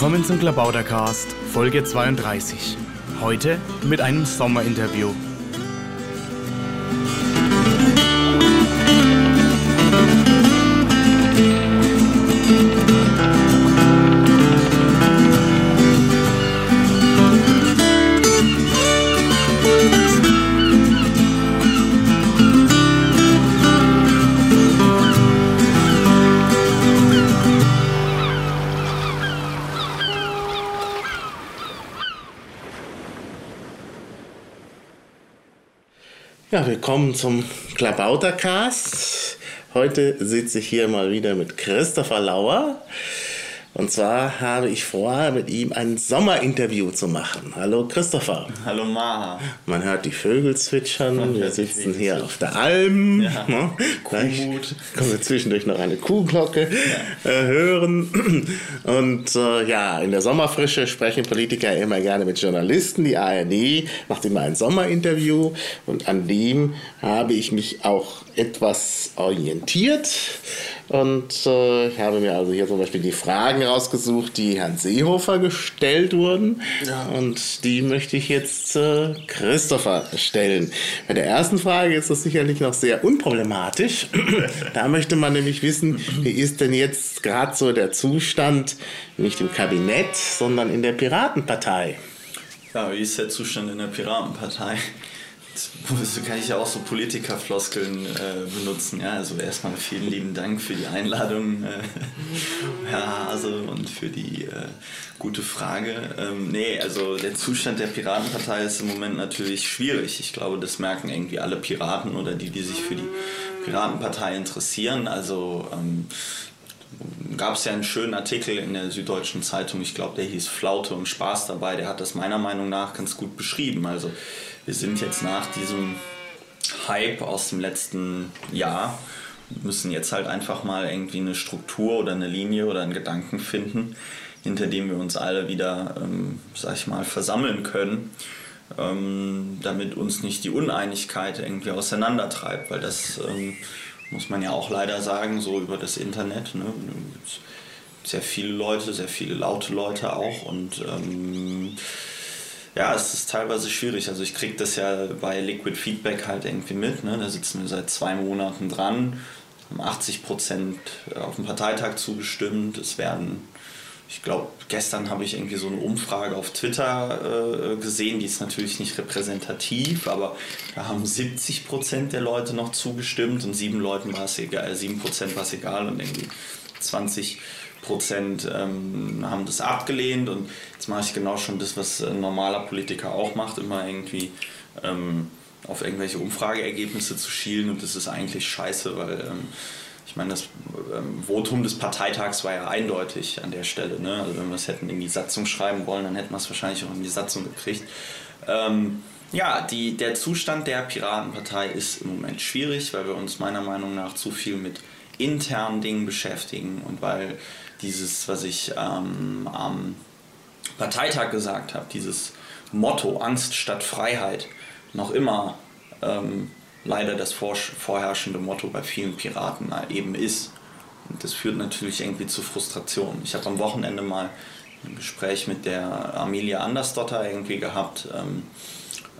Willkommen zum Klabautercast, Folge 32. Heute mit einem Sommerinterview. Willkommen zum Klabautercast. Heute sitze ich hier mal wieder mit Christopher Lauer. Und zwar habe ich vor, mit ihm ein Sommerinterview zu machen. Hallo Christopher. Hallo Maha. Man hört die Vögel zwitschern. Wir sitzen hier auf der Alm. Ja. Ne? Gleich können wir zwischendurch noch eine Kuhglocke äh, hören. Und äh, ja, in der Sommerfrische sprechen Politiker immer gerne mit Journalisten. Die ARD macht immer ein Sommerinterview und an dem habe ich mich auch etwas orientiert. Und äh, ich habe mir also hier zum Beispiel die Fragen rausgesucht, die Herrn Seehofer gestellt wurden. Ja. Und die möchte ich jetzt äh, Christopher stellen. Bei der ersten Frage ist das sicherlich noch sehr unproblematisch. da möchte man nämlich wissen, wie ist denn jetzt gerade so der Zustand nicht im Kabinett, sondern in der Piratenpartei? Ja, wie ist der Zustand in der Piratenpartei? Jetzt kann ich ja auch so Politikerfloskeln äh, benutzen. Ja, also erstmal vielen lieben Dank für die Einladung, äh, Herr Hase, und für die äh, gute Frage. Ähm, nee, also der Zustand der Piratenpartei ist im Moment natürlich schwierig. Ich glaube, das merken irgendwie alle Piraten oder die, die sich für die Piratenpartei interessieren. Also ähm, gab es ja einen schönen Artikel in der Süddeutschen Zeitung, ich glaube, der hieß Flaute und Spaß dabei, der hat das meiner Meinung nach ganz gut beschrieben. Also wir sind jetzt nach diesem Hype aus dem letzten Jahr, müssen jetzt halt einfach mal irgendwie eine Struktur oder eine Linie oder einen Gedanken finden, hinter dem wir uns alle wieder, ähm, sag ich mal, versammeln können. Ähm, damit uns nicht die Uneinigkeit irgendwie auseinandertreibt, weil das ähm, muss man ja auch leider sagen, so über das Internet. Ne? Sehr viele Leute, sehr viele laute Leute auch und ähm, ja, es ist teilweise schwierig. Also ich kriege das ja bei Liquid Feedback halt irgendwie mit. Ne? Da sitzen wir seit zwei Monaten dran, haben 80 Prozent auf dem Parteitag zugestimmt. Es werden, ich glaube, gestern habe ich irgendwie so eine Umfrage auf Twitter äh, gesehen, die ist natürlich nicht repräsentativ, aber da haben 70 Prozent der Leute noch zugestimmt und sieben Leuten war es egal, sieben Prozent war es egal und irgendwie 20 Prozent ähm, haben das abgelehnt und jetzt mache ich genau schon das, was ein normaler Politiker auch macht, immer irgendwie ähm, auf irgendwelche Umfrageergebnisse zu schielen und das ist eigentlich scheiße, weil ähm, ich meine, das ähm, Votum des Parteitags war ja eindeutig an der Stelle. Ne? Also wenn wir es hätten in die Satzung schreiben wollen, dann hätten wir es wahrscheinlich auch in die Satzung gekriegt. Ähm, ja, die, der Zustand der Piratenpartei ist im Moment schwierig, weil wir uns meiner Meinung nach zu viel mit internen Dingen beschäftigen und weil dieses, was ich ähm, am Parteitag gesagt habe, dieses Motto Angst statt Freiheit, noch immer ähm, leider das vor, vorherrschende Motto bei vielen Piraten eben ist. Und das führt natürlich irgendwie zu Frustration. Ich habe am Wochenende mal ein Gespräch mit der Amelia Andersdotter irgendwie gehabt. Ähm,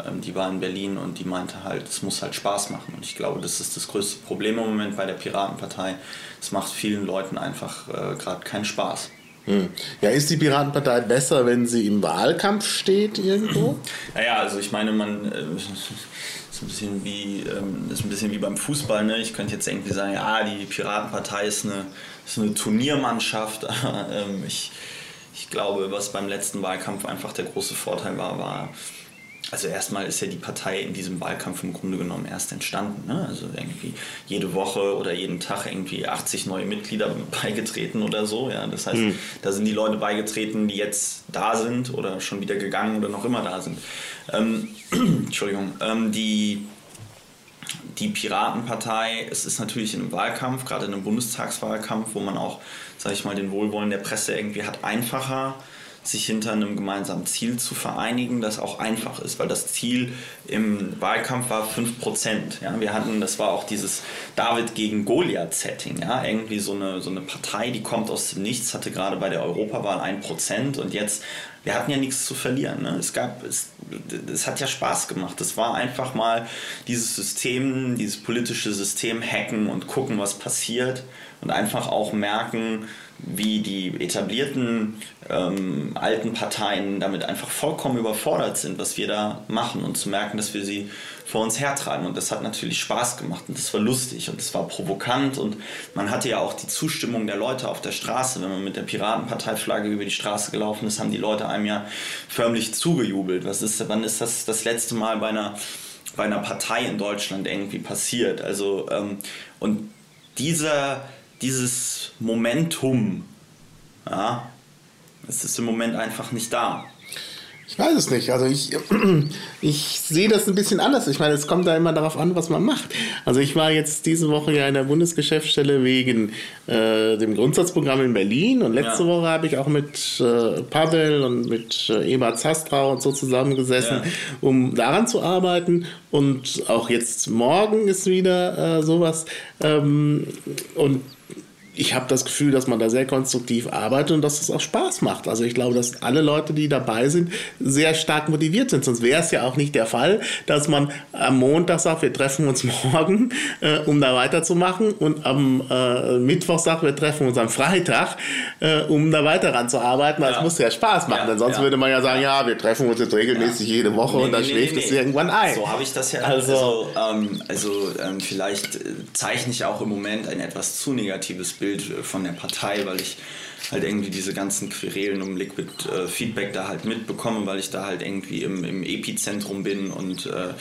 ähm, die war in Berlin und die meinte halt, es muss halt Spaß machen. Und ich glaube, das ist das größte Problem im Moment bei der Piratenpartei. Es macht vielen Leuten einfach äh, gerade keinen Spaß. Hm. Ja, ist die Piratenpartei besser, wenn sie im Wahlkampf steht irgendwo? Naja, also ich meine, man äh, ist ein bisschen wie ähm, ist ein bisschen wie beim Fußball. Ne? Ich könnte jetzt irgendwie sagen, ja, die Piratenpartei ist eine, ist eine Turniermannschaft. Ähm, ich, ich glaube, was beim letzten Wahlkampf einfach der große Vorteil war, war also erstmal ist ja die Partei in diesem Wahlkampf im Grunde genommen erst entstanden. Ne? Also irgendwie jede Woche oder jeden Tag irgendwie 80 neue Mitglieder beigetreten oder so. Ja? Das heißt, Hm. da sind die Leute beigetreten, die jetzt da sind oder schon wieder gegangen oder noch immer da sind. Ähm, Entschuldigung. Ähm, die, die Piratenpartei, es ist natürlich in einem Wahlkampf, gerade in einem Bundestagswahlkampf, wo man auch, sage ich mal, den Wohlwollen der Presse irgendwie hat, einfacher sich hinter einem gemeinsamen Ziel zu vereinigen, das auch einfach ist, weil das Ziel im Wahlkampf war 5%. Ja? Wir hatten, das war auch dieses David gegen Goliath-Setting, ja? irgendwie so eine, so eine Partei, die kommt aus dem Nichts, hatte gerade bei der Europawahl 1% und jetzt wir hatten ja nichts zu verlieren. Ne? Es gab, es, es hat ja Spaß gemacht. Es war einfach mal dieses System, dieses politische System hacken und gucken, was passiert und einfach auch merken, wie die etablierten ähm, alten Parteien damit einfach vollkommen überfordert sind, was wir da machen und zu merken, dass wir sie vor uns hertreiben. Und das hat natürlich Spaß gemacht und das war lustig und das war provokant und man hatte ja auch die Zustimmung der Leute auf der Straße. Wenn man mit der Piratenparteiflagge über die Straße gelaufen ist, haben die Leute einem ja förmlich zugejubelt. Was ist, wann ist das das letzte Mal bei einer, bei einer Partei in Deutschland irgendwie passiert? Also, ähm, und dieser dieses Momentum, ja, es ist im Moment einfach nicht da. Ich weiß es nicht. Also ich, ich sehe das ein bisschen anders. Ich meine, es kommt da immer darauf an, was man macht. Also ich war jetzt diese Woche ja in der Bundesgeschäftsstelle wegen äh, dem Grundsatzprogramm in Berlin und letzte ja. Woche habe ich auch mit äh, Pavel und mit äh, Eva Zastrau und so zusammengesessen, ja. um daran zu arbeiten. Und auch jetzt morgen ist wieder äh, sowas. Ähm, und ich habe das Gefühl, dass man da sehr konstruktiv arbeitet und dass es auch Spaß macht. Also ich glaube, dass alle Leute, die dabei sind, sehr stark motiviert sind. Sonst wäre es ja auch nicht der Fall, dass man am Montag sagt, wir treffen uns morgen, äh, um da weiterzumachen und am äh, Mittwoch sagt, wir treffen uns am Freitag, äh, um da weiter ranzuarbeiten. Das ja. muss ja Spaß machen. Ja, Denn sonst ja. würde man ja sagen, ja, wir treffen uns jetzt regelmäßig jede Woche nee, und dann nee, schläft nee, es irgendwann ein. So habe ich das ja. Also, also, ähm, also ähm, vielleicht äh, zeichne ich auch im Moment ein etwas zu negatives Bild Bild äh, von der Partei, weil ich halt irgendwie diese ganzen Querelen um Liquid äh, Feedback da halt mitbekomme, weil ich da halt irgendwie im, im Epizentrum bin und äh,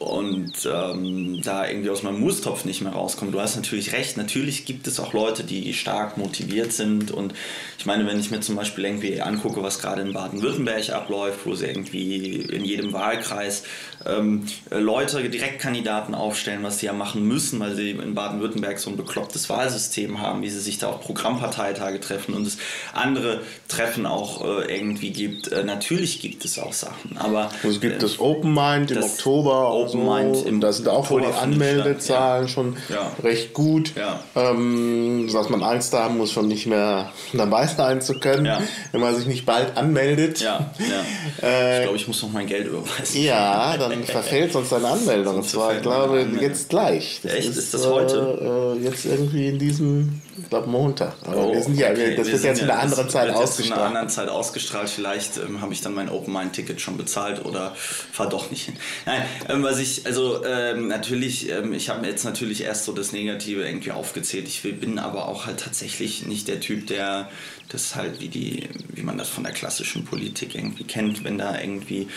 und ähm, da irgendwie aus meinem Mustopf nicht mehr rauskommen. Du hast natürlich recht, natürlich gibt es auch Leute, die stark motiviert sind und ich meine, wenn ich mir zum Beispiel irgendwie angucke, was gerade in Baden-Württemberg abläuft, wo sie irgendwie in jedem Wahlkreis ähm, Leute, Direktkandidaten aufstellen, was sie ja machen müssen, weil sie in Baden-Württemberg so ein beklopptes Wahlsystem haben, wie sie sich da auch Programmparteitage treffen und es andere Treffen auch äh, irgendwie gibt. Äh, natürlich gibt es auch Sachen, aber... Es gibt äh, das Open Mind im Oktober. Open Mind im Da sind auch wohl die Anmeldezahlen ja. schon ja. recht gut, ja. ähm, dass man Angst haben muss, schon nicht mehr dabei sein zu können, wenn man sich nicht bald anmeldet. Ja, ja. Äh, ich glaube, ich muss noch mein Geld überweisen. Ja, dann verfällt sonst deine Anmeldung. Und zwar, ich glaube, jetzt gleich. Das Echt? Ist, ist das heute? Äh, jetzt irgendwie in diesem, ich glaube, Montag. Aber oh, wir sind ja, okay. das wir wird jetzt in einer anderen Zeit ausgestrahlt. In einer anderen Zeit ausgestrahlt. Vielleicht ähm, habe ich dann mein Open Mind Ticket schon bezahlt oder fahre doch nicht hin. Nein, ähm, was ich, also ähm, natürlich, ähm, ich habe jetzt natürlich erst so das Negative irgendwie aufgezählt. Ich bin aber auch halt tatsächlich nicht der Typ, der das halt wie, die, wie man das von der klassischen Politik irgendwie kennt, wenn da irgendwie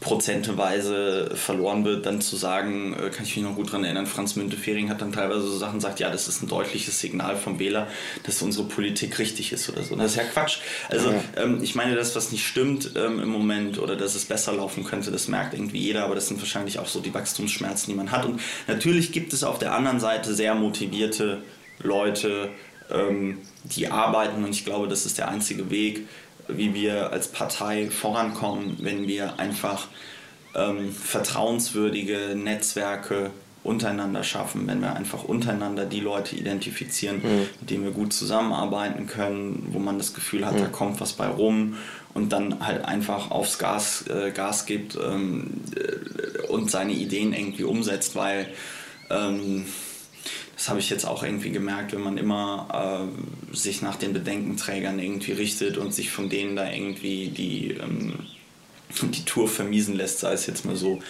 prozenteweise verloren wird, dann zu sagen, äh, kann ich mich noch gut daran erinnern, Franz Müntefering hat dann teilweise so Sachen gesagt, ja, das ist ein deutliches Signal vom Wähler, dass unsere Politik richtig ist oder so. Und das ist ja Quatsch. Also ja. Ähm, ich meine, das, was nicht stimmt ähm, im Moment oder dass es besser laufen könnte, das merkt irgendwie jeder, aber das sind wahrscheinlich auch so die Wachstumsschmerzen, die man hat. Und natürlich gibt es auf der anderen Seite sehr motivierte Leute, ähm, die arbeiten und ich glaube, das ist der einzige Weg, wie wir als Partei vorankommen, wenn wir einfach ähm, vertrauenswürdige Netzwerke untereinander schaffen, wenn wir einfach untereinander die Leute identifizieren, mhm. mit denen wir gut zusammenarbeiten können, wo man das Gefühl hat, mhm. da kommt was bei rum und dann halt einfach aufs Gas, äh, Gas gibt ähm, äh, und seine Ideen irgendwie umsetzt, weil ähm, das habe ich jetzt auch irgendwie gemerkt, wenn man immer äh, sich nach den Bedenkenträgern irgendwie richtet und sich von denen da irgendwie die, ähm, die Tour vermiesen lässt, sei es jetzt mal so,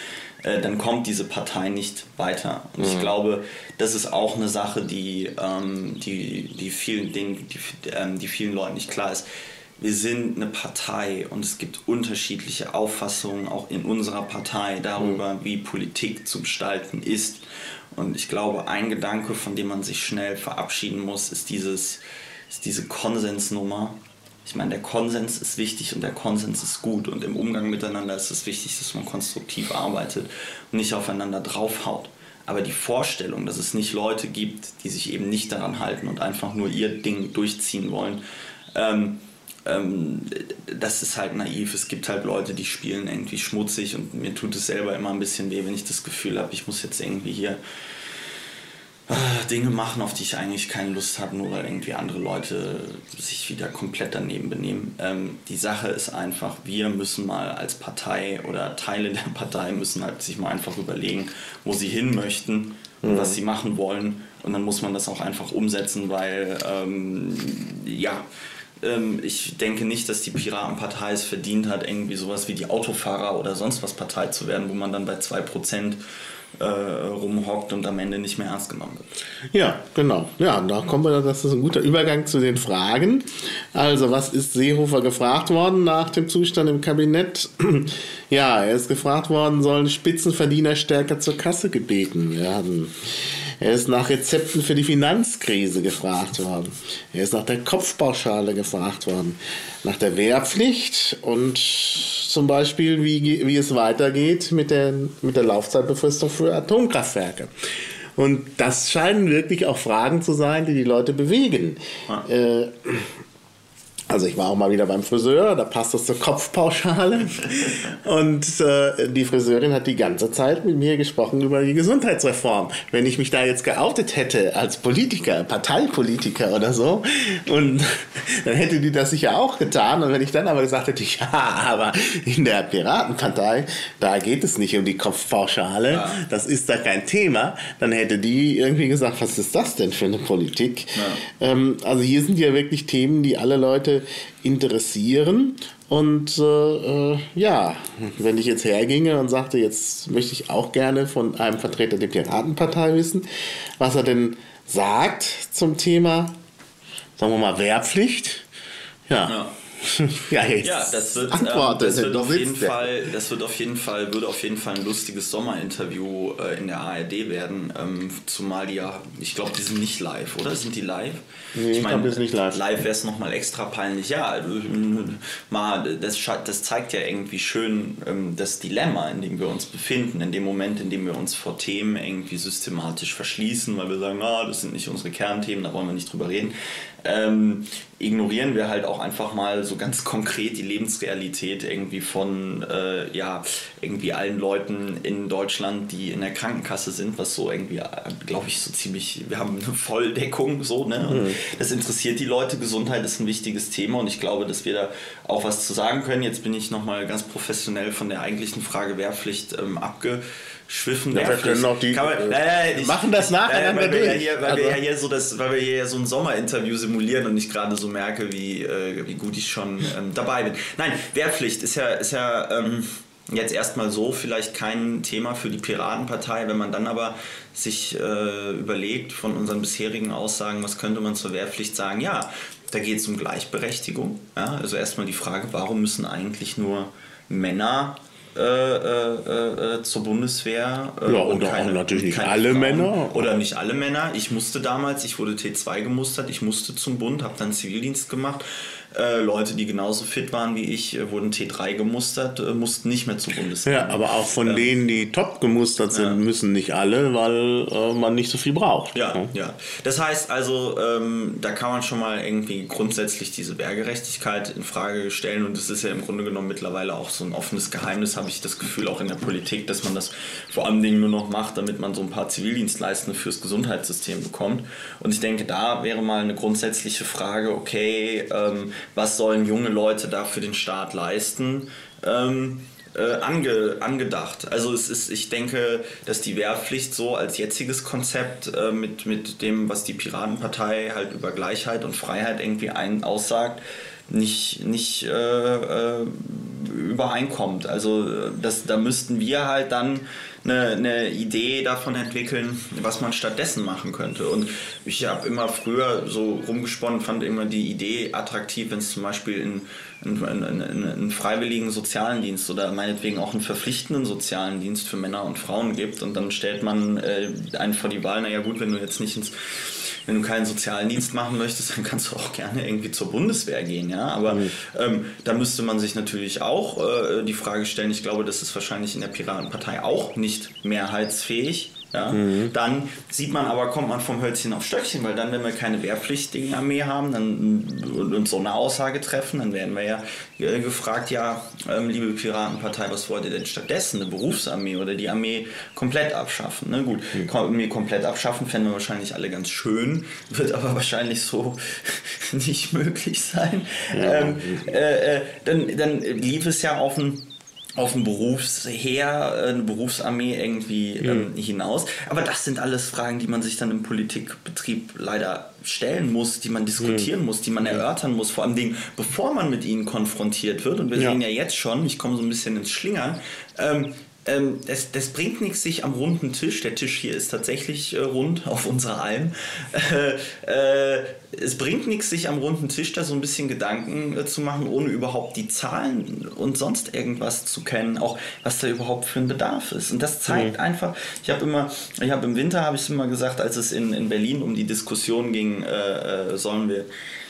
äh, dann kommt diese Partei nicht weiter. Und mhm. ich glaube, das ist auch eine Sache, die, ähm, die, die, vielen, den, die, ähm, die vielen Leuten nicht klar ist wir sind eine Partei und es gibt unterschiedliche Auffassungen auch in unserer Partei darüber, mhm. wie Politik zu gestalten ist. Und ich glaube, ein Gedanke, von dem man sich schnell verabschieden muss, ist, dieses, ist diese Konsensnummer. Ich meine, der Konsens ist wichtig und der Konsens ist gut. Und im Umgang miteinander ist es wichtig, dass man konstruktiv arbeitet und nicht aufeinander draufhaut. Aber die Vorstellung, dass es nicht Leute gibt, die sich eben nicht daran halten und einfach nur ihr Ding durchziehen wollen, ähm, ähm, das ist halt naiv. Es gibt halt Leute, die spielen irgendwie schmutzig und mir tut es selber immer ein bisschen weh, wenn ich das Gefühl habe, ich muss jetzt irgendwie hier Dinge machen, auf die ich eigentlich keine Lust habe, nur weil irgendwie andere Leute sich wieder komplett daneben benehmen. Ähm, die Sache ist einfach, wir müssen mal als Partei oder Teile der Partei müssen halt sich mal einfach überlegen, wo sie hin möchten und mhm. was sie machen wollen. Und dann muss man das auch einfach umsetzen, weil ähm, ja, ähm, ich denke nicht, dass die Piratenpartei es verdient hat, irgendwie sowas wie die Autofahrer oder sonst was Partei zu werden, wo man dann bei 2% äh, rumhockt und am Ende nicht mehr ernst genommen wird. Ja, genau. Ja, da kommen wir, das ist ein guter Übergang zu den Fragen. Also, was ist Seehofer gefragt worden nach dem Zustand im Kabinett? Ja, er ist gefragt worden, sollen Spitzenverdiener stärker zur Kasse gebeten werden? Er ist nach Rezepten für die Finanzkrise gefragt worden. Er ist nach der Kopfpauschale gefragt worden. Nach der Wehrpflicht und zum Beispiel, wie, wie es weitergeht mit der, mit der Laufzeitbefristung für Atomkraftwerke. Und das scheinen wirklich auch Fragen zu sein, die die Leute bewegen. Ah. Äh, also ich war auch mal wieder beim Friseur, da passt das zur Kopfpauschale. Und äh, die Friseurin hat die ganze Zeit mit mir gesprochen über die Gesundheitsreform. Wenn ich mich da jetzt geoutet hätte als Politiker, Parteipolitiker oder so, und dann hätte die das sicher auch getan. Und wenn ich dann aber gesagt hätte, ja, aber in der Piratenpartei, da geht es nicht um die Kopfpauschale, ja. das ist da kein Thema, dann hätte die irgendwie gesagt, was ist das denn für eine Politik? Ja. Ähm, also hier sind ja wirklich Themen, die alle Leute interessieren. Und äh, äh, ja, wenn ich jetzt herginge und sagte, jetzt möchte ich auch gerne von einem Vertreter der Piratenpartei wissen, was er denn sagt zum Thema, sagen wir mal, Wehrpflicht. ja. ja. ja, jetzt ja, das wird, ähm, das wird auf jeden Fall, das wird auf jeden Fall, würde auf jeden Fall ein lustiges Sommerinterview äh, in der ARD werden, ähm, zumal die ja, ich glaube, die sind nicht live, oder? Sind die live? Nee, ich, ich meine, nicht live. Live wäre es nochmal extra peinlich. Ja, also, mal, das, das zeigt ja irgendwie schön ähm, das Dilemma, in dem wir uns befinden, in dem Moment, in dem wir uns vor Themen irgendwie systematisch verschließen, weil wir sagen, ah, das sind nicht unsere Kernthemen, da wollen wir nicht drüber reden ähm, ignorieren wir halt auch einfach mal so ganz konkret die Lebensrealität irgendwie von äh, ja irgendwie allen Leuten in Deutschland, die in der Krankenkasse sind, was so irgendwie, glaube ich, so ziemlich, wir haben eine Volldeckung so, ne? Und mhm. das interessiert die Leute, Gesundheit ist ein wichtiges Thema und ich glaube, dass wir da auch was zu sagen können. Jetzt bin ich nochmal ganz professionell von der eigentlichen Frage Wehrpflicht ähm, abge Schwiffen ja, wir können noch die, man, äh, äh, machen das nacheinander äh, weil. Wir hier, weil, also. wir ja hier so das, weil wir hier so ein Sommerinterview simulieren und ich gerade so merke, wie, äh, wie gut ich schon ähm, dabei bin. Nein, Wehrpflicht ist ja, ist ja ähm, jetzt erstmal so vielleicht kein Thema für die Piratenpartei. Wenn man dann aber sich äh, überlegt von unseren bisherigen Aussagen, was könnte man zur Wehrpflicht sagen? Ja, da geht es um Gleichberechtigung. Ja? Also erstmal die Frage, warum müssen eigentlich nur Männer äh, äh, äh, zur Bundeswehr. Äh, ja, und keine, natürlich nicht alle Frauen. Männer. Oder nicht alle Männer. Ich musste damals, ich wurde T2 gemustert, ich musste zum Bund, habe dann Zivildienst gemacht äh, Leute, die genauso fit waren wie ich, wurden T3 gemustert, mussten nicht mehr zur Bundeswehr. Ja, aber auch von ähm, denen, die top gemustert sind, ja. müssen nicht alle, weil äh, man nicht so viel braucht. Ja, ja. ja. Das heißt also, ähm, da kann man schon mal irgendwie grundsätzlich diese Wehrgerechtigkeit in Frage stellen und es ist ja im Grunde genommen mittlerweile auch so ein offenes Geheimnis, habe ich das Gefühl, auch in der Politik, dass man das vor allen Dingen nur noch macht, damit man so ein paar Zivildienstleistende fürs Gesundheitssystem bekommt. Und ich denke, da wäre mal eine grundsätzliche Frage, okay, ähm, was sollen junge Leute da für den Staat leisten, ähm, äh, ange, angedacht. Also es ist, ich denke, dass die Wehrpflicht so als jetziges Konzept äh, mit, mit dem, was die Piratenpartei halt über Gleichheit und Freiheit irgendwie ein, aussagt, nicht, nicht äh, äh übereinkommt. Also das, da müssten wir halt dann eine, eine Idee davon entwickeln, was man stattdessen machen könnte. Und ich habe immer früher so rumgesponnen, fand immer die Idee attraktiv, wenn es zum Beispiel in einen, freiwilligen sozialen Dienst oder meinetwegen auch einen verpflichtenden sozialen Dienst für Männer und Frauen gibt und dann stellt man äh, einen vor die Wahl, naja gut, wenn du jetzt nicht ins wenn du keinen sozialen Dienst machen möchtest, dann kannst du auch gerne irgendwie zur Bundeswehr gehen, ja. Aber mhm. ähm, da müsste man sich natürlich auch äh, die Frage stellen, ich glaube, das ist wahrscheinlich in der Piratenpartei auch nicht mehrheitsfähig. Ja, mhm. dann sieht man aber, kommt man vom Hölzchen auf Stöckchen, weil dann, wenn wir keine wehrpflichtige Armee haben dann, und, und so eine Aussage treffen, dann werden wir ja äh, gefragt, ja, ähm, liebe Piratenpartei, was wollt ihr denn stattdessen? Eine Berufsarmee oder die Armee komplett abschaffen? Ne? Gut, mhm. Armee komplett abschaffen fänden wir wahrscheinlich alle ganz schön, wird aber wahrscheinlich so nicht möglich sein. Ja. Ähm, äh, äh, dann, dann lief es ja auf ein auf ein Berufsheer, eine Berufsarmee irgendwie ähm, hinaus. Aber das sind alles Fragen, die man sich dann im Politikbetrieb leider stellen muss, die man diskutieren mhm. muss, die man erörtern muss, vor allem Dingen, bevor man mit ihnen konfrontiert wird. Und wir ja. sehen ja jetzt schon, ich komme so ein bisschen ins Schlingern, ähm, ähm, das, das, bringt nichts, sich am runden Tisch, der Tisch hier ist tatsächlich äh, rund auf unserer Alm, äh, äh, es bringt nichts, sich am runden Tisch da so ein bisschen Gedanken äh, zu machen, ohne überhaupt die Zahlen und sonst irgendwas zu kennen, auch was da überhaupt für ein Bedarf ist. Und das zeigt mhm. einfach, ich habe immer, ich habe im Winter, habe ich es immer gesagt, als es in, in Berlin um die Diskussion ging, äh, äh, sollen wir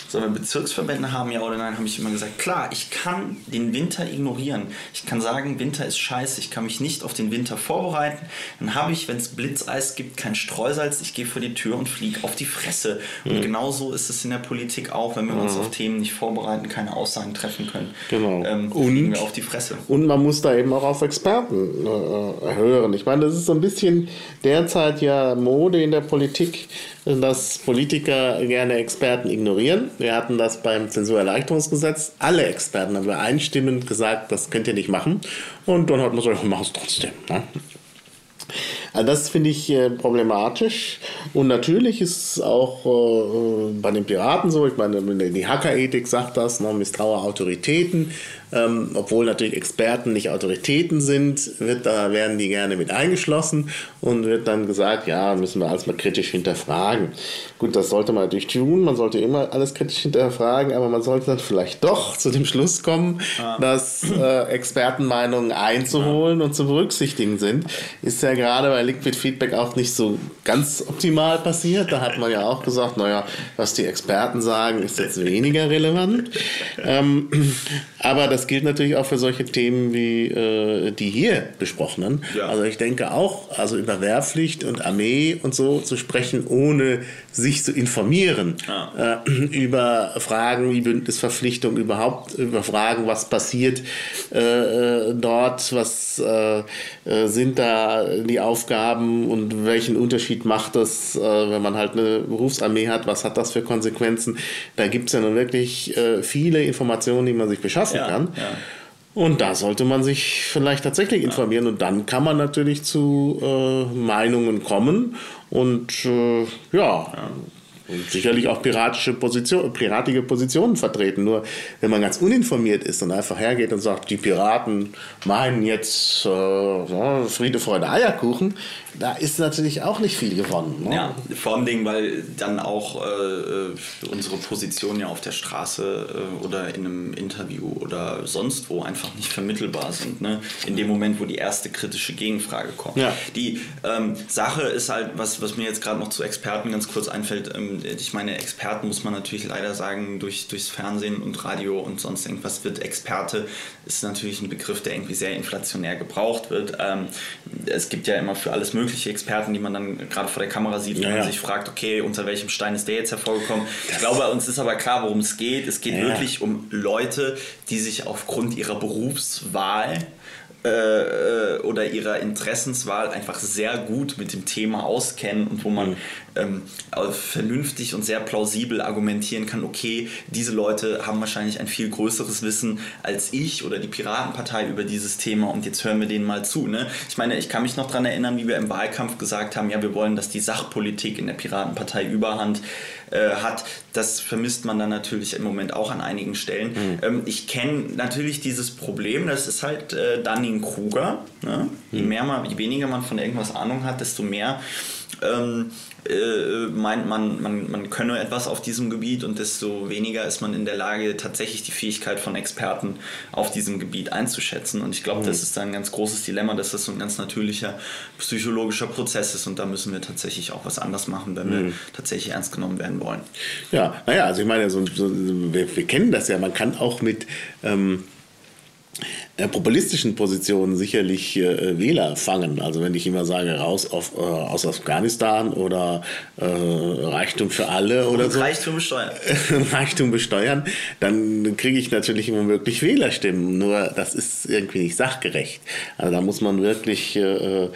sollen wir Bezirksverbände haben, ja oder nein, habe ich immer gesagt, klar, ich kann den Winter ignorieren. Ich kann sagen, Winter ist scheiße, ich kann mich nicht auf den Winter vorbereiten. Dann habe ich, wenn es Blitzeis gibt, kein Streusalz, ich gehe vor die Tür und fliege auf die Fresse. Mhm. Und genauso ist es in der Politik auch, wenn wir mhm. uns auf Themen nicht vorbereiten, keine Aussagen treffen können. Genau. Ähm, und, wir auf die Fresse. Und man muss da eben auch auf Experten äh, hören. Ich meine, das ist so ein bisschen derzeit ja Mode in der Politik, dass Politiker gerne Experten ignorieren. Wir hatten das beim Zensurerleichterungsgesetz. Alle Experten haben übereinstimmend gesagt, das könnt ihr nicht machen. Und dann hat man gesagt, wir machen es trotzdem. Ne? Also das finde ich äh, problematisch. Und natürlich ist es auch äh, bei den Piraten so, ich meine, die Hackerethik sagt das, ne, misstraue Autoritäten. Ähm, obwohl natürlich Experten nicht Autoritäten sind, wird, da werden die gerne mit eingeschlossen und wird dann gesagt, ja, müssen wir alles mal kritisch hinterfragen. Gut, das sollte man natürlich tun, man sollte immer alles kritisch hinterfragen, aber man sollte dann vielleicht doch zu dem Schluss kommen, ah. dass äh, Expertenmeinungen einzuholen und zu berücksichtigen sind. Ist ja gerade bei Liquid Feedback auch nicht so ganz optimal passiert. Da hat man ja auch gesagt, naja, was die Experten sagen, ist jetzt weniger relevant. Ähm, aber das gilt natürlich auch für solche Themen wie äh, die hier besprochenen. Ja. Also ich denke auch, also über Wehrpflicht und Armee und so zu sprechen, ohne sich zu informieren ja. äh, über Fragen wie Bündnisverpflichtung, überhaupt über Fragen, was passiert äh, äh dort, was äh, äh, sind da die Aufgaben und welchen Unterschied macht das, wenn man halt eine Berufsarmee hat, was hat das für Konsequenzen. Da gibt es ja nun wirklich viele Informationen, die man sich beschaffen ja. kann. Ja. Und da sollte man sich vielleicht tatsächlich informieren. Und dann kann man natürlich zu äh, Meinungen kommen. Und äh, ja, und sicherlich auch piratische Position, piratige Positionen vertreten. Nur wenn man ganz uninformiert ist und einfach hergeht und sagt, die Piraten meinen jetzt äh, Friede, Freude, Eierkuchen, da ist natürlich auch nicht viel gewonnen. Ne? Ja, vor allem, Dingen, weil dann auch äh, unsere Positionen ja auf der Straße äh, oder in einem Interview oder sonst wo einfach nicht vermittelbar sind. Ne? In dem Moment, wo die erste kritische Gegenfrage kommt. Ja. Die ähm, Sache ist halt, was, was mir jetzt gerade noch zu Experten ganz kurz einfällt, ähm, ich meine, Experten muss man natürlich leider sagen, durch, durchs Fernsehen und Radio und sonst irgendwas wird Experte, ist natürlich ein Begriff, der irgendwie sehr inflationär gebraucht wird. Ähm, es gibt ja immer für alles Mögliche Experten, die man dann gerade vor der Kamera sieht, ja, man ja. sich fragt, okay, unter welchem Stein ist der jetzt hervorgekommen. Das ich glaube, uns ist aber klar, worum es geht. Es geht ja. wirklich um Leute, die sich aufgrund ihrer Berufswahl äh, oder ihrer Interessenswahl einfach sehr gut mit dem Thema auskennen und wo man mhm. Ähm, vernünftig und sehr plausibel argumentieren kann, okay, diese Leute haben wahrscheinlich ein viel größeres Wissen als ich oder die Piratenpartei über dieses Thema und jetzt hören wir denen mal zu. Ne? Ich meine, ich kann mich noch daran erinnern, wie wir im Wahlkampf gesagt haben, ja, wir wollen, dass die Sachpolitik in der Piratenpartei überhand äh, hat. Das vermisst man dann natürlich im Moment auch an einigen Stellen. Mhm. Ähm, ich kenne natürlich dieses Problem, das ist halt äh, Dunning-Kruger. Ne? Je mhm. mehr man, je weniger man von irgendwas Ahnung hat, desto mehr ähm, äh, meint man, man, man könne etwas auf diesem Gebiet und desto weniger ist man in der Lage, tatsächlich die Fähigkeit von Experten auf diesem Gebiet einzuschätzen. Und ich glaube, mhm. das ist ein ganz großes Dilemma, dass das so ein ganz natürlicher psychologischer Prozess ist und da müssen wir tatsächlich auch was anders machen, wenn mhm. wir tatsächlich ernst genommen werden wollen. Ja, naja, also ich meine, so, so, wir, wir, kennen das ja, man kann auch mit ähm, äh, populistischen Positionen sicherlich äh, Wähler fangen. Also wenn ich immer sage, raus auf, äh, aus Afghanistan oder äh, Reichtum für alle oder Und so. Reichtum besteuern. Reichtum besteuern, dann kriege ich natürlich immer wirklich Wählerstimmen. Nur das ist irgendwie nicht sachgerecht. Also da muss man wirklich, äh, äh,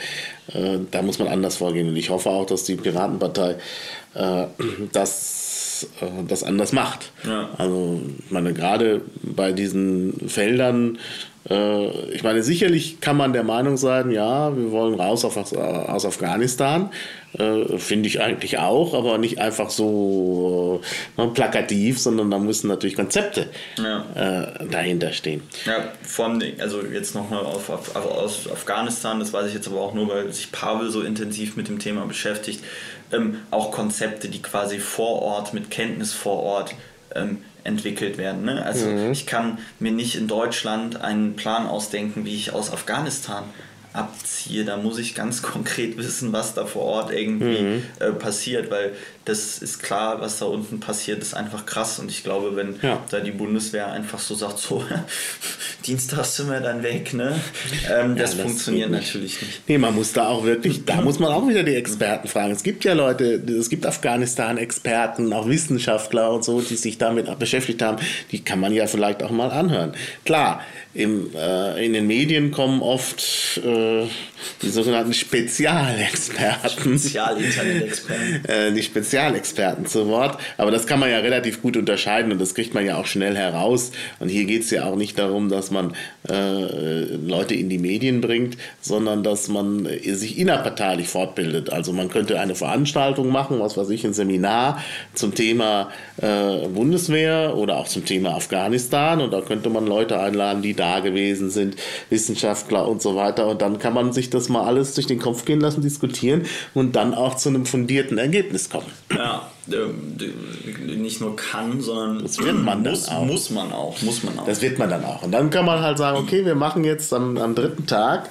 da muss man anders vorgehen. Und ich hoffe auch, dass die Piratenpartei äh, das, äh, das anders macht. Ja. Also ich meine, gerade bei diesen Feldern, äh, ich meine, sicherlich kann man der Meinung sein, ja, wir wollen raus auf, aus Afghanistan. Äh, Finde ich eigentlich auch, aber nicht einfach so äh, plakativ, sondern da müssen natürlich Konzepte Ja. äh, dahinter stehen. Ja, vor allem, also jetzt nochmal auf, auf, auf, aus Afghanistan, das weiß ich jetzt aber auch nur, weil sich Pavel so intensiv mit dem Thema beschäftigt, ähm, auch Konzepte, die quasi vor Ort, mit Kenntnis vor Ort ähm, entwickelt werden. Ne? Also ich kann mir nicht in Deutschland einen Plan ausdenken, wie ich aus Afghanistan abziehe, da muss ich ganz konkret wissen, was da vor Ort irgendwie äh, passiert, weil das ist klar, was da unten passiert, ist einfach krass und ich glaube, wenn Ja. da die Bundeswehr einfach so sagt, so Dienstag sind wir dann weg, ne? Ähm, das, das funktioniert nicht. natürlich nicht. Nee, man muss da auch wirklich, da muss man auch wieder die Experten fragen. Es gibt ja Leute, es gibt Afghanistan-Experten, auch Wissenschaftler und so, die sich damit beschäftigt haben. Die kann man ja vielleicht auch mal anhören. Klar, im, äh, in den Medien kommen oft äh, die sogenannten Spezialexperten. Spezial-Internet-Experten. äh, die Spezialexperten zu Wort. Aber das kann man ja relativ gut unterscheiden und das kriegt man ja auch schnell heraus. Und hier geht es ja auch nicht darum, dass man äh, Leute in die Medien bringt, sondern dass man äh, sich innerparteilich fortbildet. Also man könnte eine Veranstaltung machen, was weiß ich, ein Seminar zum Thema äh, Bundeswehr oder auch zum Thema Afghanistan und da könnte man Leute einladen, die da gewesen sind, Wissenschaftler und so weiter. Und dann kann man sich das mal alles durch den Kopf gehen lassen, diskutieren und dann auch zu einem fundierten Ergebnis kommen. Ja, ähm, nicht nur kann, sondern Das wird man dann muss, auch. muss man auch, muss man auch. Das wird man dann auch. Und dann kann man halt sagen, okay, wir machen jetzt am, am dritten Tag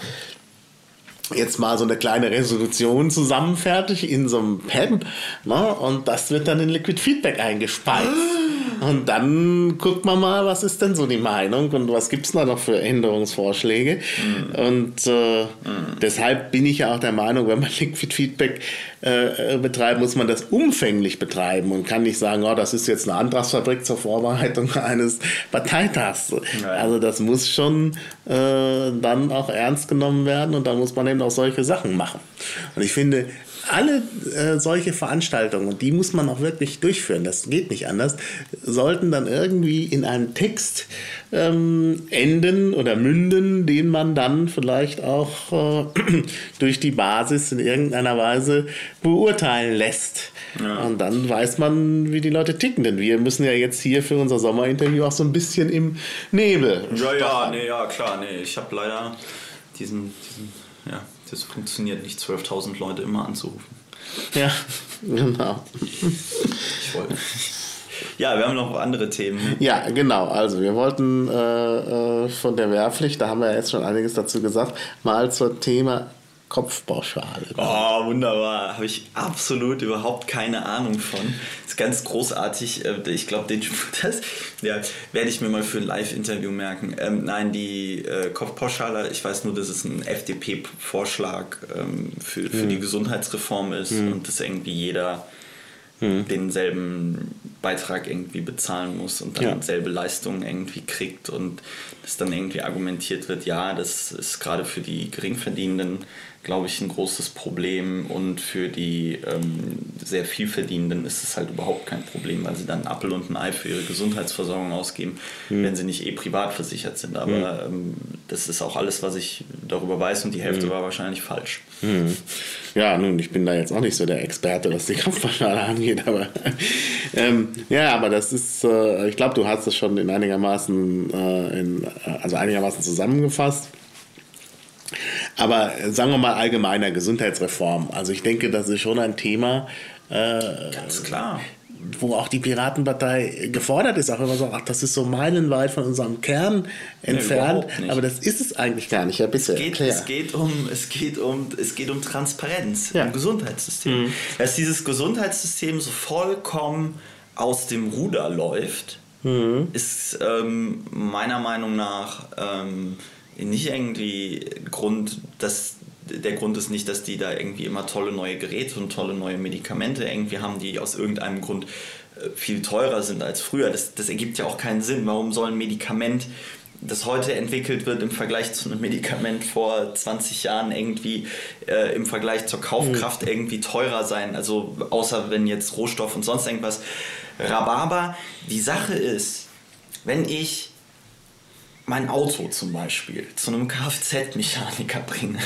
jetzt mal so eine kleine Resolution zusammen fertig in so einem Pad. Ne? Und das wird dann in Liquid Feedback eingespeist. Und dann guckt man mal, was ist denn so die Meinung und was gibt es da noch für Änderungsvorschläge. Und äh, deshalb bin ich ja auch der Meinung, wenn man Liquid Feedback äh, betreibt, muss man das umfänglich betreiben und kann nicht sagen, oh, das ist jetzt eine Antragsfabrik zur Vorbereitung eines Parteitags. Ja. Also das muss schon äh, dann auch ernst genommen werden und dann muss man eben auch solche Sachen machen. Und ich finde, alle äh, solche Veranstaltungen, und die muss man auch wirklich durchführen, das geht nicht anders, sollten dann irgendwie in einem Text ähm, enden oder münden, den man dann vielleicht auch äh, durch die Basis in irgendeiner Weise beurteilen lässt. Und dann weiß man, wie die Leute ticken. Denn wir müssen ja jetzt hier für unser Sommerinterview auch so ein bisschen im Nebel. Ja, ja, nee, ja, klar, nee. Ich habe leider diesen, diesen, ja, das funktioniert nicht, 12.000 Leute immer anzurufen. Ja, genau. Ich wollte. Ja, wir haben noch andere Themen. Ja, genau. Also wir wollten äh, äh, von der Wehrpflicht, da haben wir jetzt schon einiges dazu gesagt, mal zum Thema Kopfpauschale. Oh, wunderbar. Habe ich absolut überhaupt keine Ahnung von. Ist ganz großartig. Äh, Ich glaube, den das ja, werde ich mir mal für ein Live-Interview merken. Ähm, nein, die äh, Kopfpauschale, ich weiß nur, dass es ein FDP-Vorschlag ähm, für, für die Gesundheitsreform ist und dass irgendwie jeder denselben Beitrag irgendwie bezahlen muss und dann Ja. selbe Leistungen irgendwie kriegt und dass dann irgendwie argumentiert wird, ja, das ist gerade für die Geringverdienenden, glaube ich, ein großes Problem und für die ähm, sehr vielverdienenden ist es halt überhaupt kein Problem, weil sie dann einen Apfel und ein Ei für ihre Gesundheitsversorgung ausgeben, wenn sie nicht eh privat versichert sind. Aber ähm, das ist auch alles, was ich darüber weiß und die Hälfte war wahrscheinlich falsch. Ja, nun, ich bin da jetzt auch nicht so der Experte, was die Kopfpauschale angeht, aber ähm, ja, aber das ist, äh, ich glaube, du hast es schon in einigermaßen, äh, in, äh, also einigermaßen zusammengefasst. Aber äh, sagen wir mal allgemeiner Gesundheitsreform. Also ich denke, das ist schon ein Thema, äh, Ganz klar. wo auch die Piratenpartei gefordert ist, auch immer so, ach, das ist so meilenweit von unserem Kern entfernt. nicht. aber das ist es eigentlich gar nicht. Ja, bitte. Es geht, erklär. es, geht um, es, geht um, es geht um Transparenz Ja. im Gesundheitssystem. Dass dieses Gesundheitssystem so vollkommen aus dem Ruder läuft, ist ähm, meiner Meinung nach ähm, nicht irgendwie Grund, dass der Grund ist nicht, dass die da irgendwie immer tolle neue Geräte und tolle neue Medikamente irgendwie haben, die aus irgendeinem Grund äh, viel teurer sind als früher. Das, das ergibt ja auch keinen Sinn. Warum soll ein Medikament, das heute entwickelt wird, im Vergleich zu einem Medikament vor 20 Jahren irgendwie äh, im Vergleich zur Kaufkraft mhm. irgendwie teurer sein? Also außer wenn jetzt Rohstoff und sonst irgendwas. Rhabarber, die Sache ist, wenn ich mein Auto zum Beispiel zu einem Kfz-Mechaniker bringe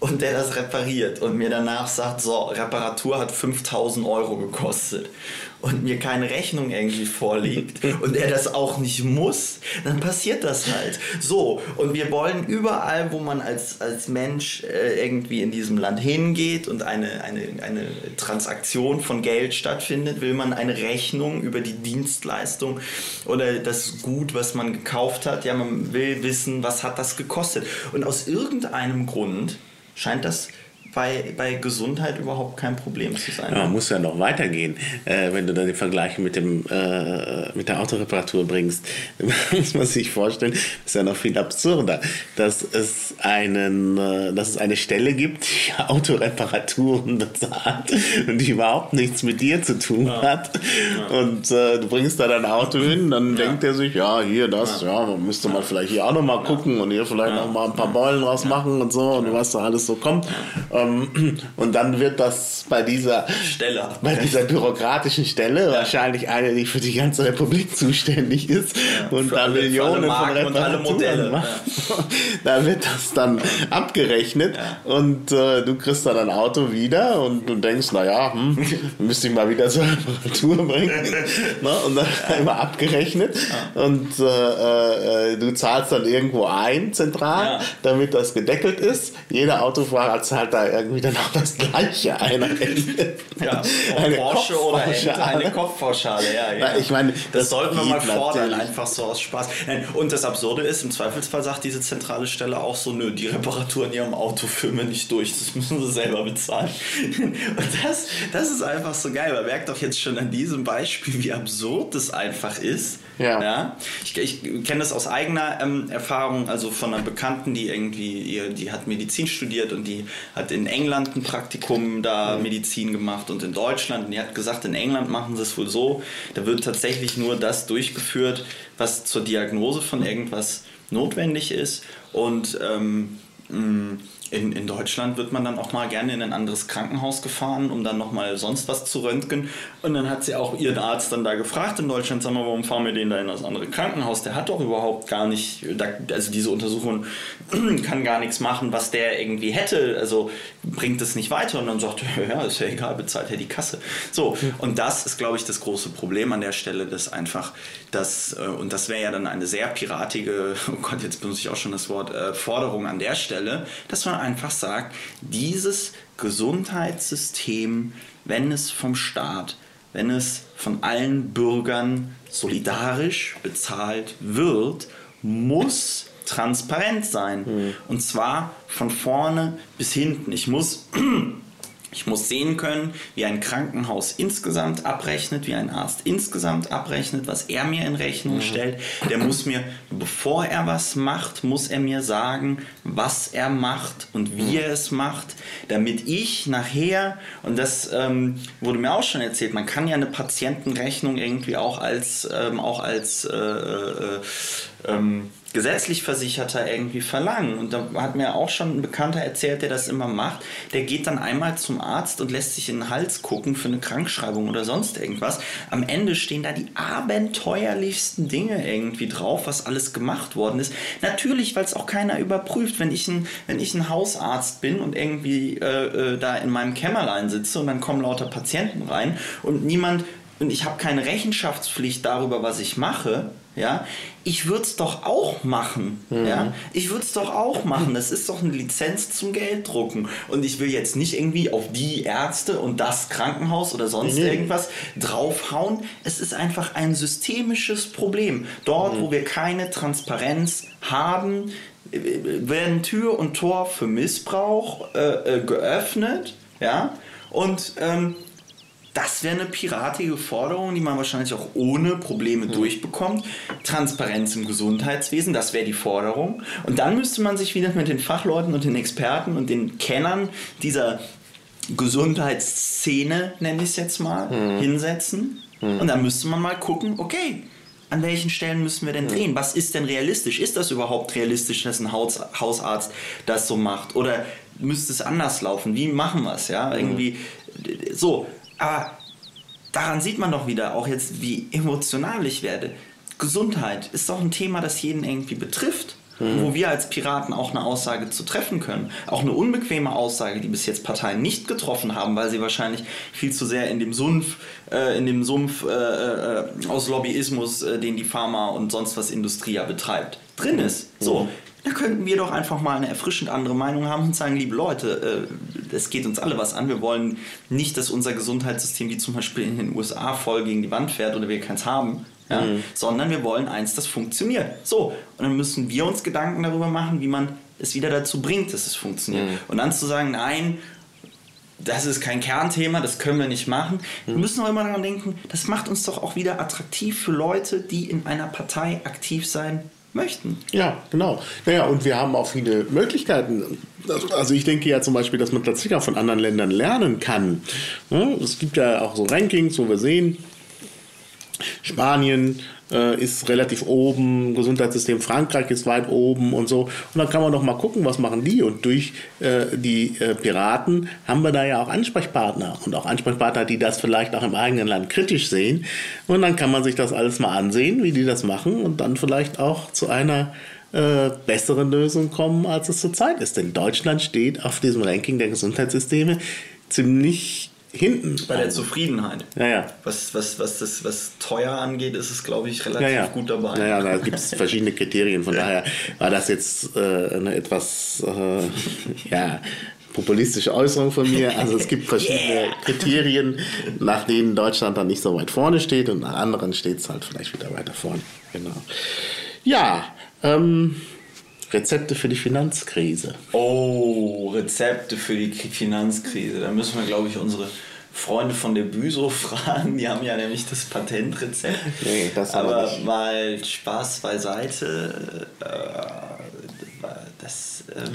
und der das repariert und mir danach sagt, so, Reparatur hat 5000 Euro gekostet und mir keine Rechnung irgendwie vorliegt und er das auch nicht muss, dann passiert das halt. So, und wir wollen überall, wo man als, als Mensch äh, irgendwie in diesem Land hingeht und eine, eine, eine Transaktion von Geld stattfindet, will man eine Rechnung über die Dienstleistung oder das Gut, was man gekauft hat. Ja, man will wissen, was hat das gekostet. Und aus irgendeinem Grund scheint das bei, bei Gesundheit überhaupt kein Problem zu sein. Ja, muss ja noch weitergehen, äh, wenn du dann den Vergleich mit, dem, äh, mit der Autoreparatur bringst. muss man sich vorstellen, ist ja noch viel absurder, dass es, einen, äh, dass es eine Stelle gibt, die Autoreparaturen bezahlt und die überhaupt nichts mit dir zu tun ja. hat. Ja. Und äh, du bringst da dein Auto hin, dann denkt er sich, ja, hier das, ja, man müsste mal vielleicht hier auch noch mal gucken und hier vielleicht noch mal ein paar Beulen rausmachen und so und was da alles so kommt. Ähm, und dann wird das bei dieser Stelle, bei dieser bürokratischen Stelle, ja. wahrscheinlich eine, die für die ganze Republik zuständig ist ja, und da alle, Millionen von Reparaturen macht, ja. da wird das dann abgerechnet und äh, du kriegst dann ein Auto wieder und du denkst, naja, hm, müsste ich mal wieder zur Reparatur bringen. ne? Und dann immer abgerechnet und äh, äh, du zahlst dann irgendwo ein, zentral, damit das gedeckelt ist. Jeder Autofahrer zahlt da irgendwie dann auch das Gleiche ein. ja, eine Porsche oder eine Kopfpauschale. Ja, ja. Ich meine, das, das sollten wir mal fordern, natürlich. einfach so aus Spaß. Und das Absurde ist, im Zweifelsfall sagt diese zentrale Stelle auch so, nö, die Reparatur in ihrem Auto führen wir nicht durch, das müssen sie selber bezahlen. Und das, das ist einfach so geil. Man merkt doch jetzt schon an diesem Beispiel, wie absurd das einfach ist. Ja. ja? Ich, ich kenne das aus eigener ähm, Erfahrung, also von einer Bekannten, die irgendwie, die hat Medizin studiert und die hat in England ein Praktikum da mhm. Medizin gemacht und in Deutschland. Und die hat gesagt, in England machen sie es wohl so, da wird tatsächlich nur das durchgeführt, was zur Diagnose von irgendwas notwendig ist. Und ähm, in, in Deutschland wird man dann auch mal gerne in ein anderes Krankenhaus gefahren, um dann nochmal sonst was zu röntgen. Und dann hat sie auch ihren Arzt dann da gefragt in Deutschland, sag mal, warum fahren wir den da in das andere Krankenhaus? Der hat doch überhaupt gar nicht, also diese Untersuchung kann gar nichts machen, was der irgendwie hätte. Also bringt es nicht weiter. Und dann sagt er, ja, ist ja egal, bezahlt er die Kasse. So, und das ist, glaube ich, das große Problem an der Stelle, dass einfach das, äh, und das wäre ja dann eine sehr piratige, oh Gott, jetzt benutze ich auch schon das Wort, äh, Forderung an der Stelle, dass man einfach sagt, dieses Gesundheitssystem, wenn es vom Staat, wenn es von allen Bürgern solidarisch bezahlt wird, muss transparent sein. Mhm. Und zwar von vorne bis hinten. Ich muss ich muss sehen können, wie ein Krankenhaus insgesamt abrechnet, wie ein Arzt insgesamt abrechnet, was er mir in Rechnung mhm. stellt. Der muss mir, bevor er was macht, muss er mir sagen, was er macht und wie mhm. er es macht, damit ich nachher, und das ähm, wurde mir auch schon erzählt, man kann ja eine Patientenrechnung irgendwie auch als, ähm, auch als äh, äh, ähm, gesetzlich Versicherter irgendwie verlangen. Und da hat mir auch schon ein Bekannter erzählt, der das immer macht. Der geht dann einmal zum Arzt und lässt sich in den Hals gucken für eine Krankschreibung oder sonst irgendwas. Am Ende stehen da die abenteuerlichsten Dinge irgendwie drauf, was alles gemacht worden ist. Natürlich, weil es auch keiner überprüft. Wenn ich ein, wenn ich ein Hausarzt bin und irgendwie äh, äh, da in meinem Kämmerlein sitze und dann kommen lauter Patienten rein und niemand und ich habe keine Rechenschaftspflicht darüber, was ich mache, ja, ich würde es doch auch machen. Mhm. Ja? Ich würde es doch auch machen. Das ist doch eine Lizenz zum Gelddrucken. Und ich will jetzt nicht irgendwie auf die Ärzte und das Krankenhaus oder sonst mhm. irgendwas draufhauen. Es ist einfach ein systemisches Problem. Dort, mhm. wo wir keine Transparenz haben, werden Tür und Tor für Missbrauch äh, äh, geöffnet. Ja? Und ähm, das wäre eine piratige Forderung, die man wahrscheinlich auch ohne Probleme mhm. durchbekommt. Transparenz im Gesundheitswesen, das wäre die Forderung. Und dann müsste man sich wieder mit den Fachleuten und den Experten und den Kennern dieser Gesundheitsszene, nenne ich es jetzt mal, mhm. hinsetzen. Mhm. Und dann müsste man mal gucken, okay, an welchen Stellen müssen wir denn drehen? Was ist denn realistisch? Ist das überhaupt realistisch, dass ein Haus, Hausarzt das so macht? Oder müsste es anders laufen? Wie machen wir es? Ja, irgendwie so. Aber daran sieht man doch wieder auch jetzt, wie emotional ich werde. Gesundheit ist doch ein Thema, das jeden irgendwie betrifft. Mhm. Wo wir als Piraten auch eine Aussage zu treffen können. Auch eine unbequeme Aussage, die bis jetzt Parteien nicht getroffen haben, weil sie wahrscheinlich viel zu sehr in dem Sumpf, äh, in dem Sumpf äh, äh, aus Lobbyismus, äh, den die Pharma und sonst was Industrie ja betreibt, drin ist. So, mhm. Da könnten wir doch einfach mal eine erfrischend andere Meinung haben und sagen, liebe Leute, äh, es geht uns alle was an. Wir wollen nicht, dass unser Gesundheitssystem wie zum Beispiel in den USA voll gegen die Wand fährt oder wir keins haben ja? Mhm. sondern wir wollen eins, das funktioniert. So, und dann müssen wir uns Gedanken darüber machen, wie man es wieder dazu bringt, dass es funktioniert. Mhm. Und dann zu sagen, nein, das ist kein Kernthema, das können wir nicht machen. Wir mhm. müssen auch immer daran denken, das macht uns doch auch wieder attraktiv für Leute, die in einer Partei aktiv sein möchten. Ja, genau. Naja, und wir haben auch viele Möglichkeiten. Also ich denke ja zum Beispiel, dass man tatsächlich auch von anderen Ländern lernen kann. Es gibt ja auch so Rankings, wo wir sehen, Spanien äh, ist relativ oben, Gesundheitssystem Frankreich ist weit oben und so. Und dann kann man doch mal gucken, was machen die. Und durch äh, die äh, Piraten haben wir da ja auch Ansprechpartner und auch Ansprechpartner, die das vielleicht auch im eigenen Land kritisch sehen. Und dann kann man sich das alles mal ansehen, wie die das machen und dann vielleicht auch zu einer äh, besseren Lösung kommen, als es zurzeit ist. Denn Deutschland steht auf diesem Ranking der Gesundheitssysteme ziemlich hinten. Bei der Zufriedenheit. Ja, ja. Was, was, was, das, was teuer angeht, ist es, glaube ich, relativ ja, gut dabei. Ja, ja da gibt es verschiedene Kriterien. Von daher war das jetzt äh, eine etwas äh, ja, populistische Äußerung von mir. Also es gibt verschiedene yeah. Kriterien, nach denen Deutschland dann nicht so weit vorne steht und nach anderen steht es halt vielleicht wieder weiter vorne. Genau. Ja, ähm, Rezepte für die Finanzkrise. Oh, Rezepte für die Finanzkrise. Da müssen wir, glaube ich, unsere Freunde von der Büso fragen. Die haben ja nämlich das Patentrezept. Nee, das Aber nicht. mal Spaß beiseite. Äh, das. Ähm,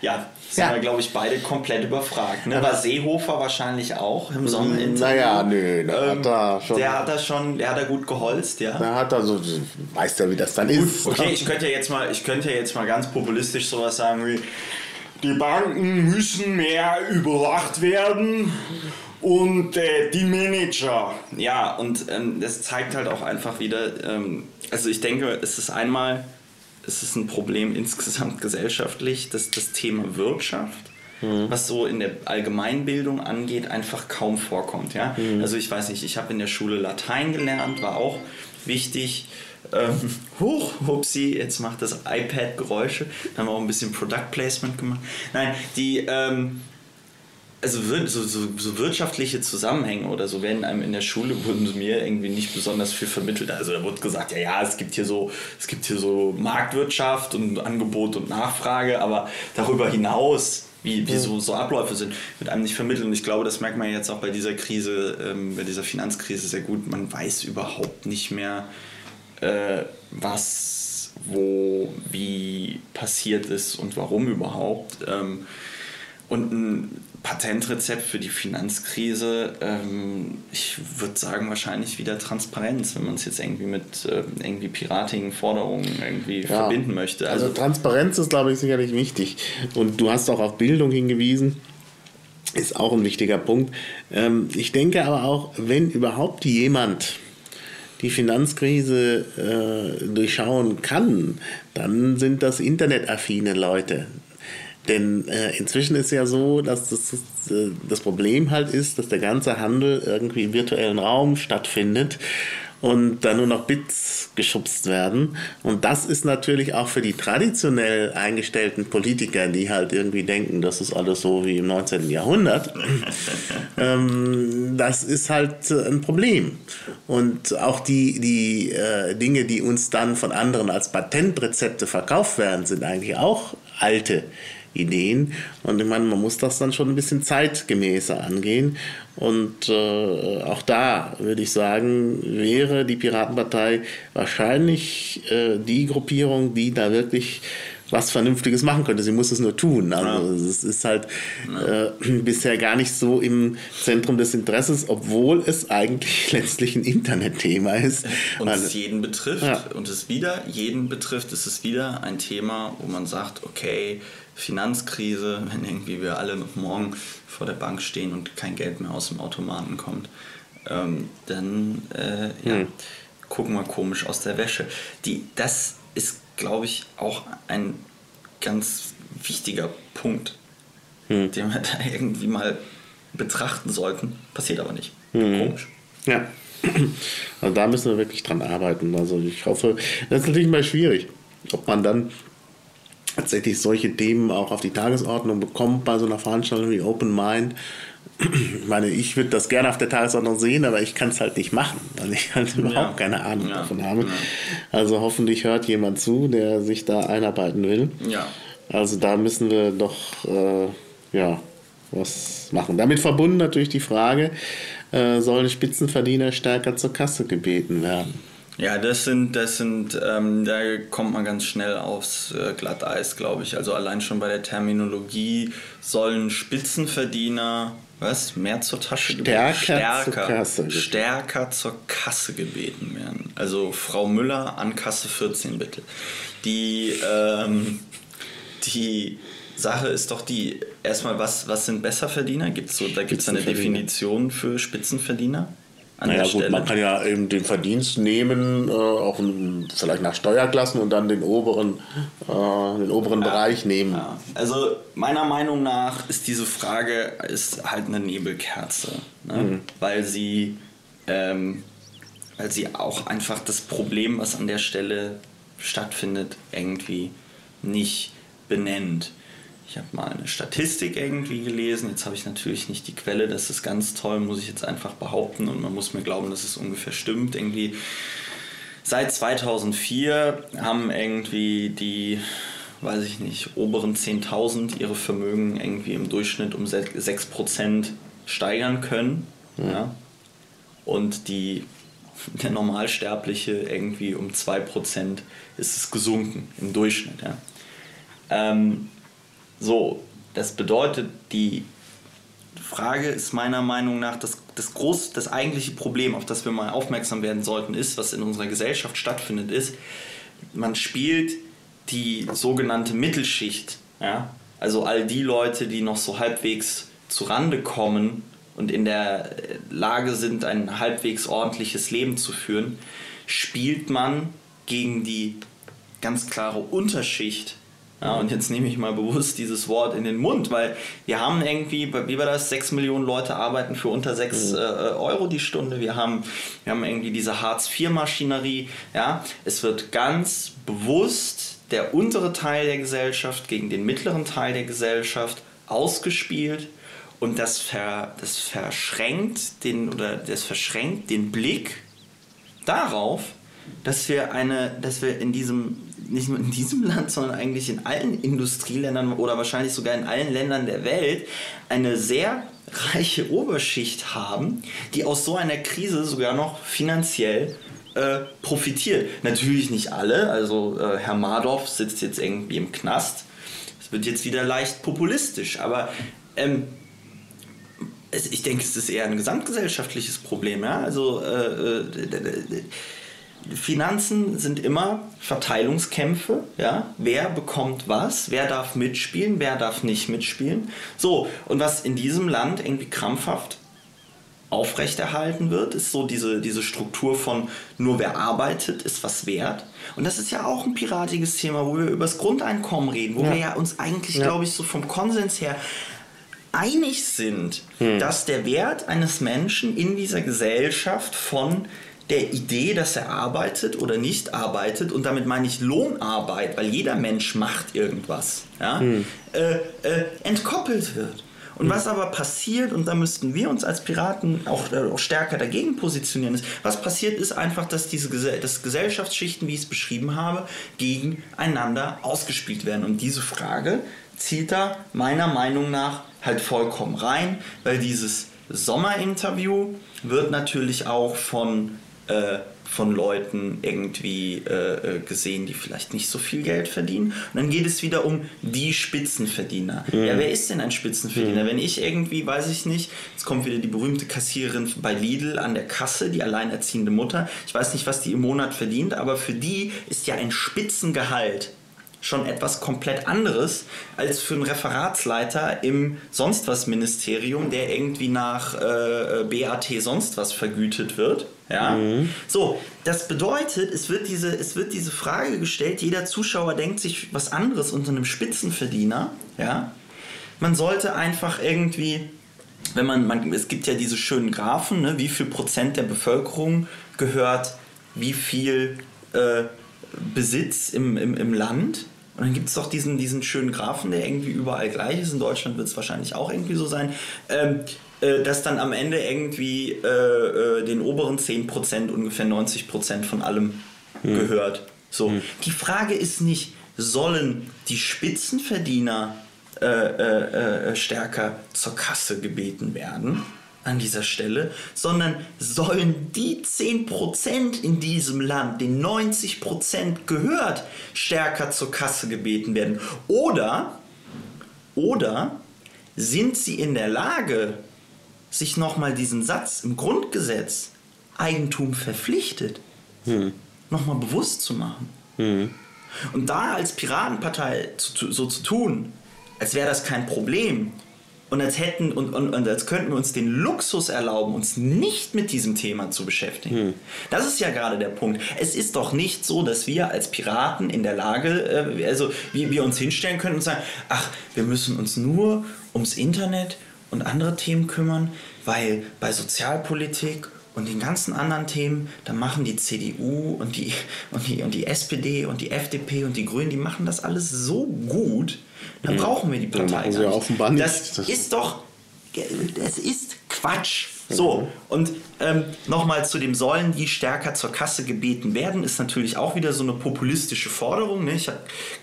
ja, sind ja. wir, glaube ich, beide komplett überfragt. Ne? War Seehofer wahrscheinlich auch im Sommer? Naja, nö, der ähm, hat da schon. Der hat da schon, der hat da gut geholzt, ja. Der hat da so, weiß ja, wie das dann gut, ist. Okay, ich könnte ja jetzt mal, ich könnte ja jetzt mal ganz populistisch sowas sagen wie, die Banken müssen mehr überwacht werden und äh, die Manager. Ja, und ähm, das zeigt halt auch einfach wieder, ähm, also ich denke, es ist einmal ist es ein Problem insgesamt gesellschaftlich, dass das Thema Wirtschaft, mhm. was so in der Allgemeinbildung angeht, einfach kaum vorkommt. Ja? Mhm. Also ich weiß nicht, ich habe in der Schule Latein gelernt, war auch wichtig. Ähm, huch, hupsi, jetzt macht das iPad Geräusche. Dann haben wir auch ein bisschen Product Placement gemacht. Nein, die, ähm, also so, so, so, wirtschaftliche Zusammenhänge oder so werden einem in der Schule wurden mir irgendwie nicht besonders viel vermittelt. Also da wurde gesagt, ja, ja, es gibt hier so, es gibt hier so Marktwirtschaft und Angebot und Nachfrage, aber darüber hinaus, wie, wie so, so Abläufe sind, wird einem nicht vermittelt. Und ich glaube, das merkt man jetzt auch bei dieser Krise, ähm, bei dieser Finanzkrise sehr gut. Man weiß überhaupt nicht mehr, äh, was, wo, wie passiert ist und warum überhaupt. Ähm, und ein Patentrezept für die Finanzkrise, ähm, ich würde sagen, wahrscheinlich wieder Transparenz, wenn man es jetzt irgendwie mit äh, irgendwie piratigen Forderungen irgendwie ja. verbinden möchte. Also, also Transparenz ist, glaube ich, sicherlich wichtig. Und du hast auch auf Bildung hingewiesen. Ist auch ein wichtiger Punkt. Ähm, ich denke aber auch, wenn überhaupt jemand die Finanzkrise äh, durchschauen kann, dann sind das internetaffine Leute. Denn äh, inzwischen ist ja so, dass das, das, äh, das Problem halt ist, dass der ganze Handel irgendwie im virtuellen Raum stattfindet und dann nur noch Bits geschubst werden. Und das ist natürlich auch für die traditionell eingestellten Politiker, die halt irgendwie denken, das ist alles so wie im 19. Jahrhundert, ähm, das ist halt äh, ein Problem. Und auch die, die äh, Dinge, die uns dann von anderen als Patentrezepte verkauft werden, sind eigentlich auch alte Ideen. Und ich meine, man muss das dann schon ein bisschen zeitgemäßer angehen. Und äh, auch da würde ich sagen, wäre die Piratenpartei wahrscheinlich äh, die Gruppierung, die da wirklich was Vernünftiges machen könnte. Sie muss es nur tun. Also ja. es ist halt ja. äh, bisher gar nicht so im Zentrum des Interesses, obwohl es eigentlich letztlich ein Internetthema ist. Und es jeden betrifft. Ja. Und es wieder jeden betrifft. Es ist wieder ein Thema, wo man sagt, okay, Finanzkrise, wenn irgendwie wir alle noch morgen vor der Bank stehen und kein Geld mehr aus dem Automaten kommt, ähm, dann äh, ja, hm. gucken wir komisch aus der Wäsche. Die, das ist, glaube ich, auch ein ganz wichtiger Punkt, hm. den wir da irgendwie mal betrachten sollten. Passiert aber nicht. Hm. Komisch. Ja. Also da müssen wir wirklich dran arbeiten. Also ich hoffe, das ist natürlich mal schwierig, ob man dann tatsächlich solche Themen auch auf die Tagesordnung bekommt bei so einer Veranstaltung wie Open Mind. Ich meine, ich würde das gerne auf der Tagesordnung sehen, aber ich kann es halt nicht machen, weil ich halt überhaupt ja. keine Ahnung ja. davon habe. Ja. Also hoffentlich hört jemand zu, der sich da einarbeiten will. Also da müssen wir doch äh, ja, was machen. Damit verbunden natürlich die Frage, äh, sollen Spitzenverdiener stärker zur Kasse gebeten werden? Ja, das sind, das sind, ähm, da kommt man ganz schnell aufs äh, Glatteis, glaube ich. Also allein schon bei der Terminologie sollen Spitzenverdiener was? Mehr zur Tasche stärker, stärker zur Kasse. Stärker zur Kasse gebeten werden. Also Frau Müller an Kasse 14 bitte. Die, ähm, die Sache ist doch die, erstmal, was, was sind Besserverdiener? Gibt's so, da gibt es eine Definition für Spitzenverdiener? An naja, gut, Stelle. Man kann ja eben den Verdienst nehmen, äh, auch vielleicht nach Steuerklassen und dann den oberen, äh, den oberen ja, Bereich nehmen. Ja. Also meiner Meinung nach ist diese Frage ist halt eine Nebelkerze, ne? mhm. weil sie ähm, weil sie auch einfach das Problem, was an der Stelle stattfindet, irgendwie nicht benennt. Ich habe mal eine Statistik irgendwie gelesen. Jetzt habe ich natürlich nicht die Quelle. Das ist ganz toll, muss ich jetzt einfach behaupten. Und man muss mir glauben, dass es ungefähr stimmt. Irgendwie seit 2004 haben irgendwie die, weiß ich nicht, oberen 10.000 ihre Vermögen irgendwie im Durchschnitt um 6% steigern können. Mhm. Ja. Und die, der Normalsterbliche irgendwie um 2% ist es gesunken im Durchschnitt. Ja. Ähm, so, das bedeutet, die Frage ist meiner Meinung nach, das, das, groß, das eigentliche Problem, auf das wir mal aufmerksam werden sollten, ist, was in unserer Gesellschaft stattfindet, ist, man spielt die sogenannte Mittelschicht, ja? also all die Leute, die noch so halbwegs zu Rande kommen und in der Lage sind, ein halbwegs ordentliches Leben zu führen, spielt man gegen die ganz klare Unterschicht ja, und jetzt nehme ich mal bewusst dieses Wort in den Mund, weil wir haben irgendwie, wie war das, 6 Millionen Leute arbeiten für unter 6 mhm. äh, Euro die Stunde. Wir haben, wir haben irgendwie diese Hartz-IV-Maschinerie. Ja? Es wird ganz bewusst der untere Teil der Gesellschaft gegen den mittleren Teil der Gesellschaft ausgespielt und das, ver, das verschränkt den oder das verschränkt den Blick darauf, dass wir eine, dass wir in diesem nicht nur in diesem Land, sondern eigentlich in allen Industrieländern oder wahrscheinlich sogar in allen Ländern der Welt eine sehr reiche Oberschicht haben, die aus so einer Krise sogar noch finanziell äh, profitiert. Natürlich nicht alle, also äh, Herr Madoff sitzt jetzt irgendwie im Knast. Es wird jetzt wieder leicht populistisch, aber ähm, ich denke, es ist eher ein gesamtgesellschaftliches Problem. Ja? Also äh, äh Finanzen sind immer Verteilungskämpfe. Ja? Wer bekommt was? Wer darf mitspielen? Wer darf nicht mitspielen? So, und was in diesem Land irgendwie krampfhaft aufrechterhalten wird, ist so diese, diese Struktur von nur wer arbeitet, ist was wert. Und das ist ja auch ein piratiges Thema, wo wir über das Grundeinkommen reden, wo ja. wir ja uns eigentlich, ja. glaube ich, so vom Konsens her einig sind, hm. dass der Wert eines Menschen in dieser Gesellschaft von der Idee, dass er arbeitet oder nicht arbeitet, und damit meine ich Lohnarbeit, weil jeder Mensch macht irgendwas, ja, hm. äh, äh, entkoppelt wird. Und hm. was aber passiert, und da müssten wir uns als Piraten auch, äh, auch, stärker dagegen positionieren, ist, was passiert ist einfach, dass diese dass Gesellschaftsschichten, wie ich es beschrieben habe, gegeneinander ausgespielt werden. Und diese Frage zielt da meiner Meinung nach halt vollkommen rein, weil dieses Sommerinterview wird natürlich auch von, äh, von Leuten irgendwie äh, äh, gesehen, die vielleicht nicht so viel Geld verdienen. Und dann geht es wieder um die Spitzenverdiener. Mhm. Ja, wer ist denn ein Spitzenverdiener? Mhm. Wenn ich irgendwie, weiß ich nicht, jetzt kommt wieder die berühmte Kassiererin bei Lidl an der Kasse, die alleinerziehende Mutter. Ich weiß nicht, was die im Monat verdient, aber für die ist ja ein Spitzengehalt schon etwas komplett anderes als für einen Referatsleiter im sonst was Ministerium, der irgendwie nach äh, BAT sonst was vergütet wird. Ja? Mhm. So, das bedeutet, es wird, diese, es wird diese Frage gestellt, jeder Zuschauer denkt sich was anderes unter einem Spitzenverdiener. Ja? Man sollte einfach irgendwie, wenn man, man es gibt ja diese schönen Graphen, ne, wie viel Prozent der Bevölkerung gehört wie viel äh, Besitz im, im, im Land. Und dann gibt es doch diesen, diesen schönen Graphen, der irgendwie überall gleich ist. In Deutschland wird es wahrscheinlich auch irgendwie so sein. Ähm, äh, dass dann am Ende irgendwie äh, äh, den oberen 10% ungefähr 90% von allem hm. gehört. So. Hm. Die Frage ist nicht, sollen die Spitzenverdiener äh, äh, äh stärker zur Kasse gebeten werden? An dieser Stelle, sondern sollen die 10% in diesem Land, den 90% gehört, stärker zur Kasse gebeten werden. Oder, oder sind sie in der Lage, sich nochmal diesen Satz im Grundgesetz, Eigentum verpflichtet, hm. nochmal bewusst zu machen. Hm. Und da als Piratenpartei zu, so zu tun, als wäre das kein Problem, und als hätten und, und, und, als könnten wir uns den Luxus erlauben, uns nicht mit diesem Thema zu beschäftigen. Hm. Das ist ja gerade der Punkt. Es ist doch nicht so, dass wir als Piraten in der Lage, äh, also wie wir uns hinstellen können und sagen, ach, wir müssen uns nur ums Internet und andere Themen kümmern, weil bei Sozialpolitik und den ganzen anderen Themen, da machen die CDU und die, und, die, und die SPD und die FDP und die Grünen, die machen das alles so gut, dann mhm. brauchen wir die Partei nicht. Offenbar nicht. Das, das ist doch, das ist Quatsch. So, und ähm, nochmal zu dem Sollen, die stärker zur Kasse gebeten werden, ist natürlich auch wieder so eine populistische Forderung. Ne? Ich habe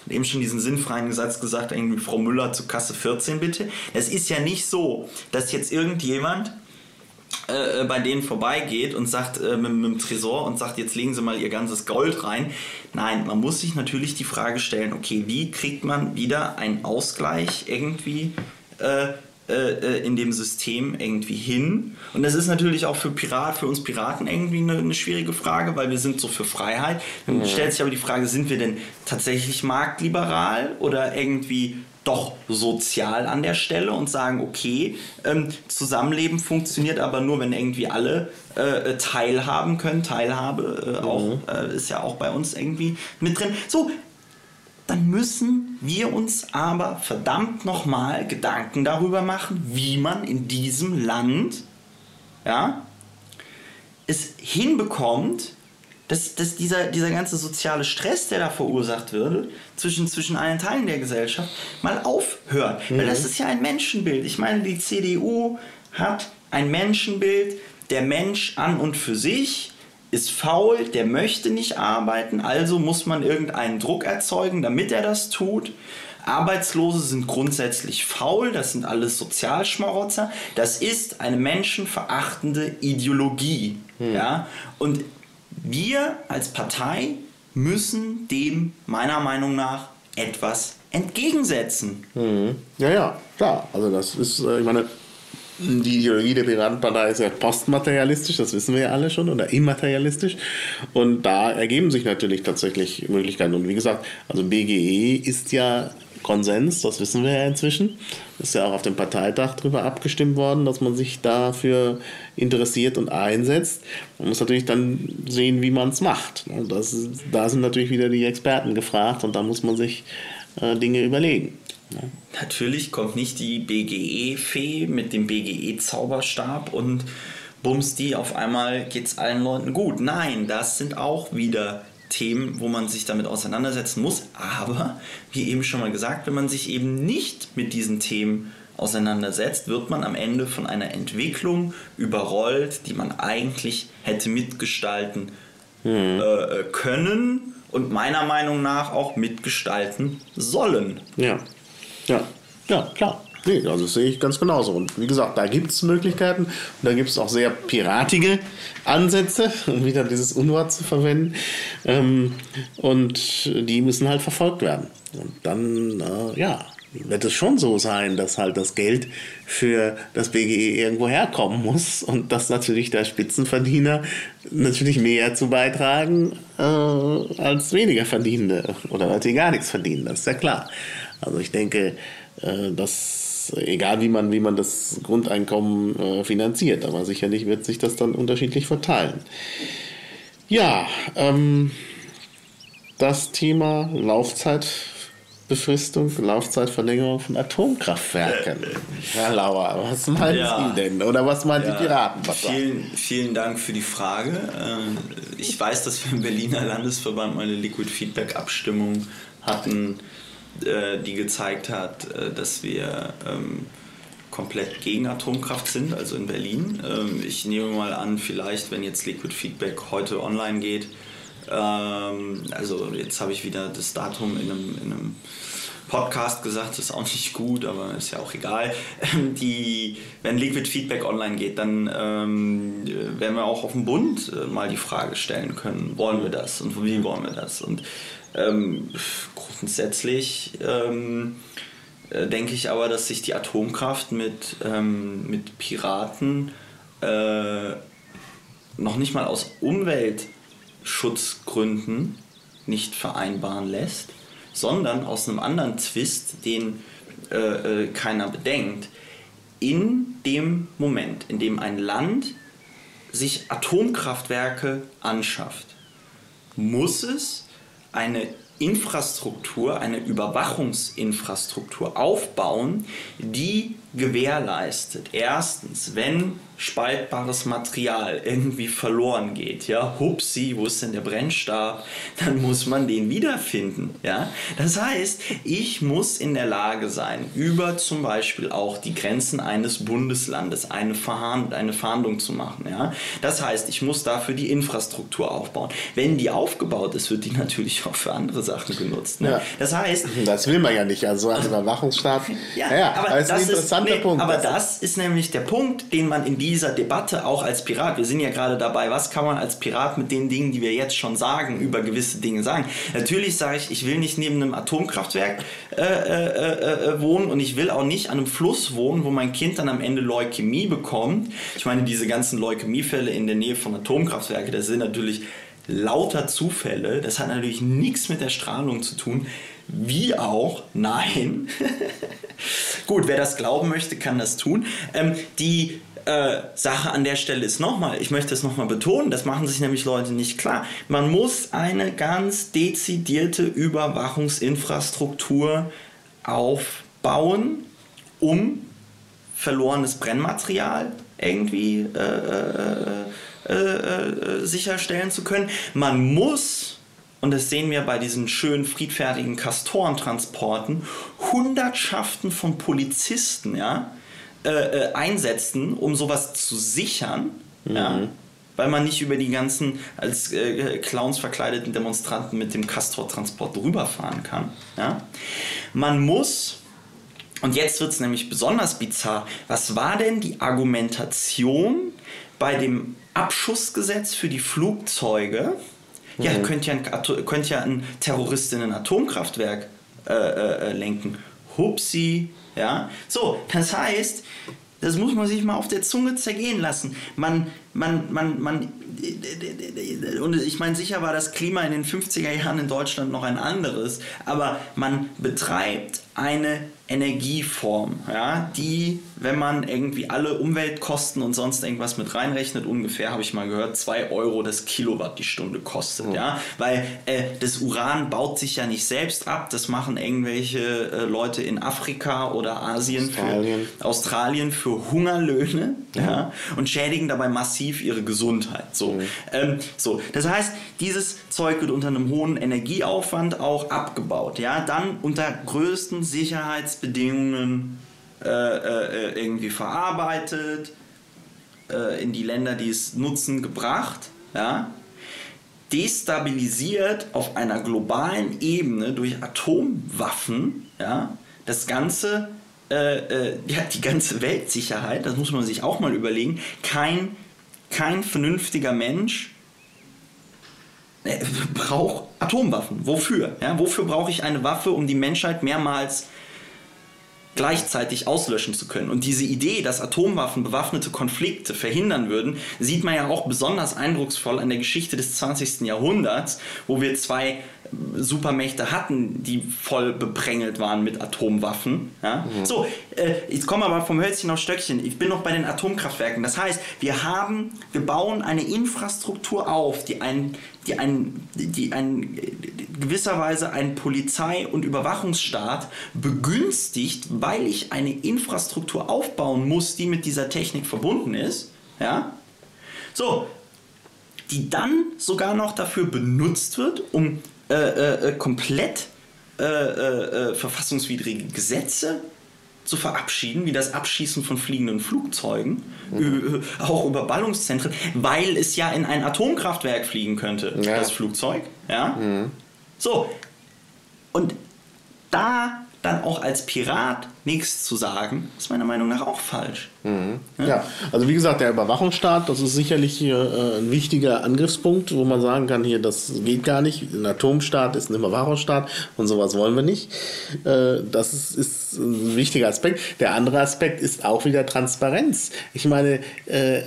eben schon diesen sinnfreien Satz gesagt, irgendwie Frau Müller zur Kasse 14 bitte. Es ist ja nicht so, dass jetzt irgendjemand äh, bei denen vorbeigeht und sagt äh, mit, mit, dem Tresor und sagt, jetzt legen Sie mal Ihr ganzes Gold rein. Nein, man muss sich natürlich die Frage stellen, okay, wie kriegt man wieder einen Ausgleich irgendwie äh, äh, in dem System irgendwie hin? Und das ist natürlich auch für Pirat, für uns Piraten irgendwie eine, eine schwierige Frage, weil wir sind so für Freiheit. Dann mhm. stellt sich aber die Frage, sind wir denn tatsächlich marktliberal oder irgendwie doch sozial an der Stelle und sagen, okay, ähm, Zusammenleben funktioniert aber nur, wenn irgendwie alle äh, teilhaben können. Teilhabe äh, mhm. auch, äh, ist ja auch bei uns irgendwie mit drin. So, dann müssen wir uns aber verdammt nochmal Gedanken darüber machen, wie man in diesem Land ja, es hinbekommt, dass, dass dieser, dieser ganze soziale Stress, der da verursacht wird, zwischen, zwischen allen Teilen der Gesellschaft, mal aufhört. Mhm. Weil das ist ja ein Menschenbild. Ich meine, die CDU hat ein Menschenbild, der Mensch an und für sich ist faul, der möchte nicht arbeiten, also muss man irgendeinen Druck erzeugen, damit er das tut. Arbeitslose sind grundsätzlich faul, das sind alles Sozialschmarotzer. Das ist eine menschenverachtende Ideologie. Hm. Ja? Und wir als Partei müssen dem meiner Meinung nach etwas entgegensetzen. Mhm. Ja, ja, klar. Also das ist, äh, ich meine, die Ideologie der Piratenpartei ist ja postmaterialistisch, das wissen wir ja alle schon, oder immaterialistisch. Und da ergeben sich natürlich tatsächlich Möglichkeiten. Und wie gesagt, also BGE ist ja Konsens, das wissen wir ja inzwischen. Ist ja auch auf dem Parteitag darüber abgestimmt worden, dass man sich dafür interessiert und einsetzt. Man muss natürlich dann sehen, wie man es macht. Das, da sind natürlich wieder die Experten gefragt und da muss man sich äh, Dinge überlegen. Natürlich kommt nicht die BGE-Fee mit dem BGE-Zauberstab und bums die, auf einmal geht es allen Leuten gut. Nein, das sind auch wieder Themen, wo man sich damit auseinandersetzen muss. Aber, wie eben schon mal gesagt, wenn man sich eben nicht mit diesen Themen auseinandersetzt, wird man am Ende von einer Entwicklung überrollt, die man eigentlich hätte mitgestalten hm. äh, können und meiner Meinung nach auch mitgestalten sollen. Ja. Ja, ja, klar. Nee, also das sehe ich ganz genauso. Und wie gesagt, da gibt es Möglichkeiten und da gibt es auch sehr piratige Ansätze, um wieder dieses Unwort zu verwenden. Ähm, und die müssen halt verfolgt werden. Und dann, äh, ja, wird es schon so sein, dass halt das Geld für das BGE irgendwo herkommen muss und dass natürlich der Spitzenverdiener natürlich mehr zu beitragen äh, als weniger Verdienende oder als die gar nichts verdienen, das ist ja klar. Also ich denke, äh, dass egal wie man, wie man das Grundeinkommen äh, finanziert, aber sicherlich wird sich das dann unterschiedlich verteilen. Ja, ähm, das Thema Laufzeit Befristung, Laufzeitverlängerung von Atomkraftwerken. Herr Lauer, was meinen ja. Sie denn? Oder was meinen ja. die Piraten? Vielen, vielen Dank für die Frage. Äh, ich weiß, dass wir im Berliner Landesverband mal eine Liquid Feedback Abstimmung hatten, äh, die gezeigt hat, äh, dass wir ähm, komplett gegen Atomkraft sind, also in Berlin. Ähm, ich nehme mal an, vielleicht, wenn jetzt Liquid Feedback heute online geht, ähm, also jetzt habe ich wieder das Datum in einem, in einem Podcast gesagt, ist auch nicht gut, aber ist ja auch egal. Ähm, die, wenn Liquid Feedback online geht, dann ähm, werden wir auch auf dem Bund äh, mal die Frage stellen können, wollen wir das und wie wollen wir das? Und ähm, grundsätzlich ähm, äh, denke ich aber, dass sich die Atomkraft mit, ähm, mit Piraten äh, noch nicht mal aus Umwelt Schutzgründen nicht vereinbaren lässt, sondern aus einem anderen Twist, den äh, äh, keiner bedenkt. In dem Moment, in dem ein Land sich Atomkraftwerke anschafft, muss es eine Infrastruktur, eine Überwachungsinfrastruktur aufbauen, die gewährleistet, erstens, wenn spaltbares Material irgendwie verloren geht, ja, hupsi, wo ist denn der Brennstab? Dann muss man den wiederfinden, ja. Das heißt, ich muss in der Lage sein, über zum Beispiel auch die Grenzen eines Bundeslandes eine, Verhand eine Fahndung zu machen, ja. Das heißt, ich muss dafür die Infrastruktur aufbauen. Wenn die aufgebaut ist, wird die natürlich auch für andere Sachen genutzt. Ne? Ja. Das heißt, das will man ja nicht, also als Überwachungsstaat. ja, ja, aber das, das ist ein interessanter nee, Punkt. Aber das ist nämlich der Punkt, den man in dieser Debatte auch als Pirat, wir sind ja gerade dabei, was kann man als Pirat mit den Dingen, die wir jetzt schon sagen, über gewisse Dinge sagen. Natürlich sage ich, ich will nicht neben einem Atomkraftwerk äh, äh, äh, wohnen und ich will auch nicht an einem Fluss wohnen, wo mein Kind dann am Ende Leukämie bekommt. Ich meine, diese ganzen Leukämiefälle in der Nähe von Atomkraftwerken, das sind natürlich lauter Zufälle. Das hat natürlich nichts mit der Strahlung zu tun. Wie auch, nein. Gut, wer das glauben möchte, kann das tun. Ähm, die äh, Sache an der Stelle ist nochmal, ich möchte es nochmal betonen, das machen sich nämlich Leute nicht klar. Man muss eine ganz dezidierte Überwachungsinfrastruktur aufbauen, um verlorenes Brennmaterial irgendwie äh, äh, äh, äh sicherstellen zu können. Man muss und das sehen wir bei diesen schönen friedfertigen Kastorentransporten, Hundertschaften von Polizisten ja, äh, äh, einsetzen, um sowas zu sichern. Mhm. Ja, weil man nicht über die ganzen als äh, Clowns verkleideten Demonstranten mit dem Castor-Transport rüberfahren kann. Ja? Man muss, und jetzt wird es nämlich besonders bizarr, was war denn die Argumentation bei dem Abschussgesetz für die Flugzeuge? Ja, mhm. könnte ja ein, könnt ja ein Terrorist in ein Atomkraftwerk äh, äh, lenken. Hupsi, ja. So, das heißt, das muss man sich mal auf der Zunge zergehen lassen. Man, man, man, man, und ich meine, sicher war das Klima in den 50er Jahren in Deutschland noch ein anderes, aber man betreibt eine Energieform, ja, die, wenn man irgendwie alle Umweltkosten und sonst irgendwas mit reinrechnet, ungefähr, habe ich mal gehört, 2 Euro das Kilowatt die Stunde kostet, mhm. ja, weil äh, das Uran baut sich ja nicht selbst ab, das machen irgendwelche äh, Leute in Afrika oder Asien, Australien für, Australien für Hungerlöhne, mhm. ja, und schädigen dabei massiv ihre Gesundheit, so. Mhm. Ähm, so, das heißt, dieses Zeug wird unter einem hohen Energieaufwand auch abgebaut, ja, dann unter größten Sicherheitsbedingungen äh, äh, irgendwie verarbeitet, äh, in die Länder, die es nutzen, gebracht, ja, destabilisiert auf einer globalen Ebene durch Atomwaffen, ja, das Ganze, äh, äh, ja, die ganze Weltsicherheit, das muss man sich auch mal überlegen, kein, kein vernünftiger Mensch äh, braucht Atomwaffen. Wofür? Ja, wofür brauche ich eine Waffe, um die Menschheit mehrmals gleichzeitig auslöschen zu können. Und diese Idee, dass Atomwaffen bewaffnete Konflikte verhindern würden, sieht man ja auch besonders eindrucksvoll an der Geschichte des 20. Jahrhunderts, wo wir zwei Supermächte hatten, die voll beprängelt waren mit Atomwaffen. Ja? Mhm. So, äh, jetzt kommen wir aber vom Hölzchen auf Stöckchen. Ich bin noch bei den Atomkraftwerken. Das heißt, wir haben, wir bauen eine Infrastruktur auf, die ein, die ein, die ein gewisserweise einen Polizei- und Überwachungsstaat begünstigt, weil ich eine Infrastruktur aufbauen muss, die mit dieser Technik verbunden ist. Ja? So, die dann sogar noch dafür benutzt wird, um äh, äh, äh, komplett äh, äh, verfassungswidrige Gesetze zu verabschieden, wie das Abschießen von fliegenden Flugzeugen, mhm. auch über Ballungszentren, weil es ja in ein Atomkraftwerk fliegen könnte, ja. das Flugzeug. Ja? Mhm. So. Und da dann auch als Pirat nichts zu sagen, ist meiner Meinung nach auch falsch. Mhm. Ja? ja? also wie gesagt, der Überwachungsstaat, das ist sicherlich äh, ein wichtiger Angriffspunkt, wo man sagen kann, hier, das geht gar nicht. Ein Atomstaat ist ein Überwachungsstaat und sowas wollen wir nicht. Äh, das ist, ist, ein wichtiger Aspekt. Der andere Aspekt ist auch wieder Transparenz. Ich meine, äh,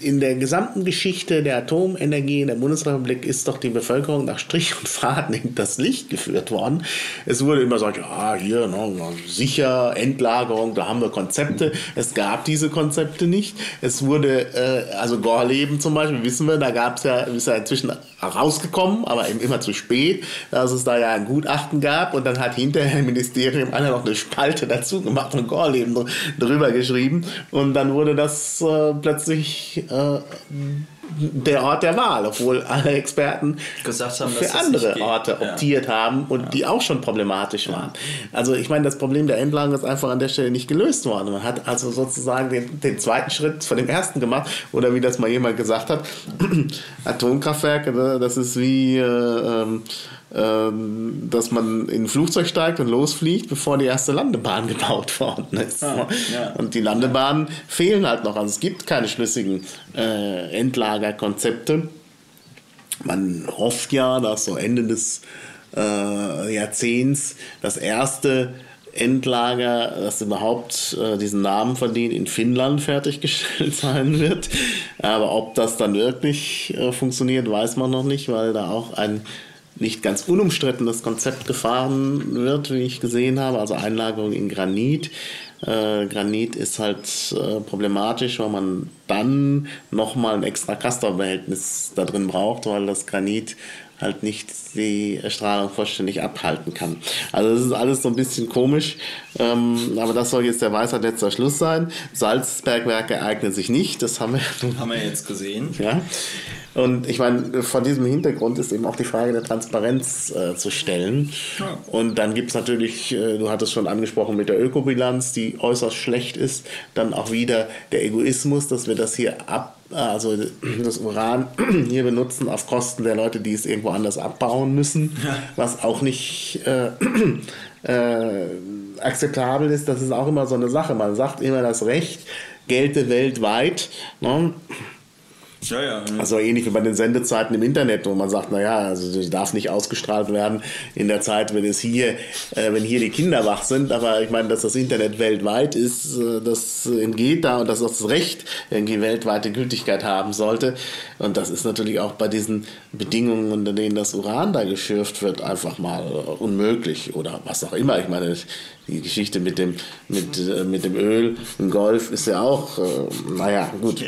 in der gesamten Geschichte der Atomenergie in der Bundesrepublik ist doch die Bevölkerung nach Strich und Faden in das Licht geführt worden. Es wurde immer gesagt, ja, hier, no, no, sicher, Endlagerung, da haben wir Konzepte. Es gab diese Konzepte nicht. Es wurde, äh, also Gorleben zum Beispiel, wissen wir, da gab es ja, ist ja inzwischen rausgekommen, aber eben immer zu spät, dass es da ja ein Gutachten gab und dann hat hinterher im Ministerium einer noch eine Spalte dazu gemacht und Gorleben drüber geschrieben und dann wurde das äh, plötzlich äh, der Ort der Wahl, obwohl alle Experten haben, für andere Orte optiert ja. haben und ja. die auch schon problematisch waren. Also ich meine, das Problem der Endlagen ist einfach an der Stelle nicht gelöst worden. Man hat also sozusagen den, den zweiten Schritt von dem ersten gemacht oder wie das mal jemand gesagt hat, Atomkraftwerke, ne, das ist wie äh, ähm, dass man in ein Flugzeug steigt und losfliegt, bevor die erste Landebahn gebaut worden ist. Ah, ja. Und die Landebahnen fehlen halt noch. Also es gibt keine schlüssigen äh, Endlagerkonzepte. Man hofft ja, dass so Ende des äh, Jahrzehnts das erste Endlager, das überhaupt äh, diesen Namen verdient, in Finnland fertiggestellt sein wird. Aber ob das dann wirklich äh, funktioniert, weiß man noch nicht, weil da auch ein nicht ganz unumstrittenes Konzept gefahren wird, wie ich gesehen habe, also Einlagerung in Granit. Äh, Granit ist halt äh, problematisch, weil man dann nochmal ein extra Castor-Behältnis da drin braucht, weil das Granit halt nicht die Strahlung vollständig abhalten kann. Also das ist alles so ein bisschen komisch, ähm, aber das soll jetzt der Weisheit letzter Schluss sein. Salzbergwerke eignen sich nicht, das haben wir, haben wir jetzt gesehen. Ja. Und ich meine, vor diesem Hintergrund ist eben auch die Frage der Transparenz äh, zu stellen. Ja. Und dann gibt es natürlich, äh, du hattest schon angesprochen, mit der Ökobilanz, die äußerst schlecht ist, dann auch wieder der Egoismus, dass wir das hier ab, also das Uran hier benutzen auf Kosten der Leute, die es irgendwo anders abbauen müssen, ja. was auch nicht äh, äh, akzeptabel ist. Das ist auch immer so eine Sache. Man sagt immer, das Recht gelte weltweit. Ne? Ja, ja, ja. Also ähnlich wie bei den Sendezeiten im Internet, wo man sagt, naja, also das darf nicht ausgestrahlt werden in der Zeit, wenn es hier, äh, wenn hier die Kinder wach sind. Aber ich meine, dass das Internet weltweit ist, äh, das entgeht da und dass das Recht irgendwie weltweite Gültigkeit haben sollte. Und das ist natürlich auch bei diesen Bedingungen, unter denen das Uran da geschürft wird, einfach mal unmöglich oder was auch immer. Ich meine, die Geschichte mit dem, mit, äh, mit dem Öl im Golf ist ja auch, äh, naja, gut.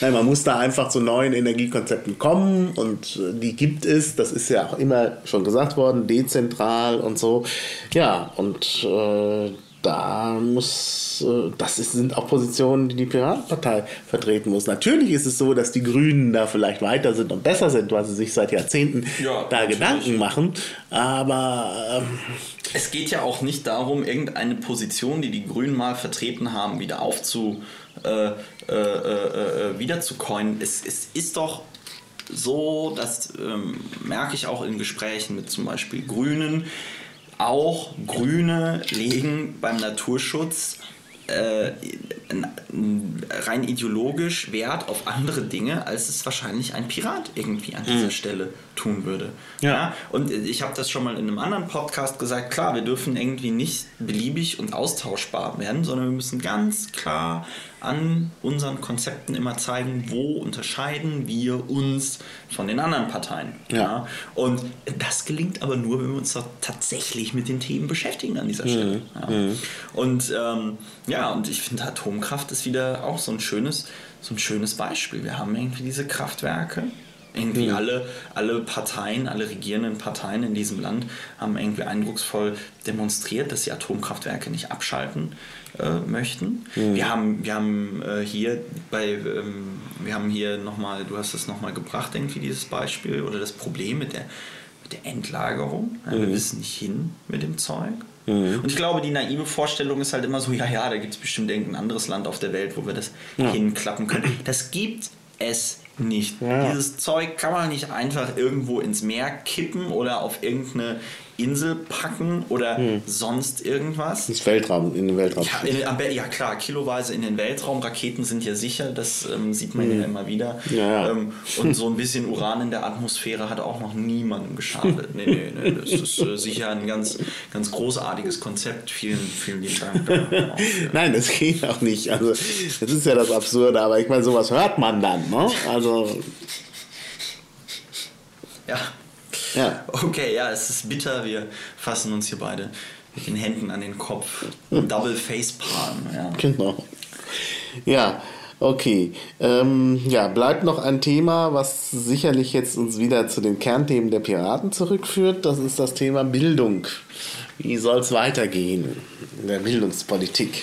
Nein, man muss da einfach zu neuen Energiekonzepten kommen und äh, die gibt es. Das ist ja auch immer schon gesagt worden, dezentral und so. Ja, und äh, da muss, äh, das ist, sind auch Positionen, die die Piratenpartei vertreten muss. Natürlich ist es so, dass die Grünen da vielleicht weiter sind und besser sind, weil sie sich seit Jahrzehnten ja, da natürlich. Gedanken machen. Aber ähm, es geht ja auch nicht darum, irgendeine Position, die die Grünen mal vertreten haben, wieder aufzu äh, äh, äh, äh wieder zu coinen. Es, es ist doch so, das ähm, merke ich auch in Gesprächen mit zum Beispiel Grünen, auch Grüne legen beim Naturschutz äh, rein ideologisch Wert auf andere Dinge, als es wahrscheinlich ein Pirat irgendwie an dieser mhm. Stelle tun würde. Ja. ja? Und ich habe das schon mal in einem anderen Podcast gesagt, klar, wir dürfen irgendwie nicht beliebig und austauschbar werden, sondern wir müssen ganz klar an unseren Konzepten immer zeigen, wo unterscheiden wir uns von den anderen Parteien. Ja. ja? Und das gelingt aber nur, wenn wir uns tatsächlich mit den Themen beschäftigen an dieser Stelle. Mhm. Ja? Mhm. Und ähm, ja, und ich finde Atomkraft ist wieder auch so ein schönes, so ein schönes Beispiel. Wir haben irgendwie diese Kraftwerke irgendwie mhm. alle, alle Parteien, alle regierenden Parteien in diesem Land haben irgendwie eindrucksvoll demonstriert, dass sie Atomkraftwerke nicht abschalten äh, möchten. Mhm. Wir haben, wir haben äh, hier bei, ähm, wir haben hier nochmal, du hast es nochmal gebracht, irgendwie dieses Beispiel oder das Problem mit der, mit der Endlagerung. Ja, wir wissen mhm. nicht hin mit dem Zeug. Mhm. Und ich glaube, die naive Vorstellung ist halt immer so, ja, ja, da gibt es bestimmt irgendein anderes Land auf der Welt, wo wir das ja. hinklappen können. Das gibt es nicht. Ja. Dieses Zeug kann man nicht einfach irgendwo ins Meer kippen oder auf irgendeine Insel packen oder hm. sonst irgendwas. Ins Weltraum, in den Weltraum. Ja, in, ja, klar, kiloweise in den Weltraum. Raketen sind ja sicher, das ähm, sieht man hm. ja immer wieder. Ja, ja. Ähm, und so ein bisschen Uran in der Atmosphäre hat auch noch niemandem geschadet. nee, nee, nee, das ist äh, sicher ein ganz, ganz großartiges Konzept. Vielen, vielen lieben Dank. Nein, das geht auch nicht. Also, das ist ja das Absurde, aber ich meine, sowas hört man dann. Ne? Also. Ja, ja. Okay, ja, es ist bitter. Wir fassen uns hier beide mit den Händen an den Kopf. Double Face Palm. Ja. Genau. Ja. Okay, ähm, ja, bleibt noch ein Thema, was sicherlich jetzt uns wieder zu den Kernthemen der Piraten zurückführt. Das ist das Thema Bildung. Wie soll es weitergehen in der Bildungspolitik?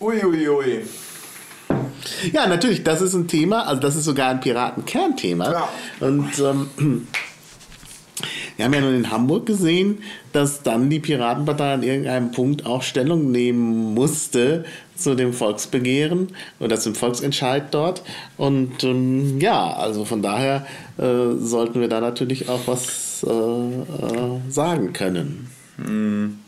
Uiuiui. Ui, ui. Ja, natürlich, das ist ein Thema, also das ist sogar ein Piratenkernthema. Ja. Und ähm, wir haben ja nun in Hamburg gesehen, dass dann die Piratenpartei an irgendeinem Punkt auch Stellung nehmen musste zu dem Volksbegehren oder zum Volksentscheid dort. Und ähm, ja, also von daher äh, sollten wir da natürlich auch was äh, äh, sagen können. Hm.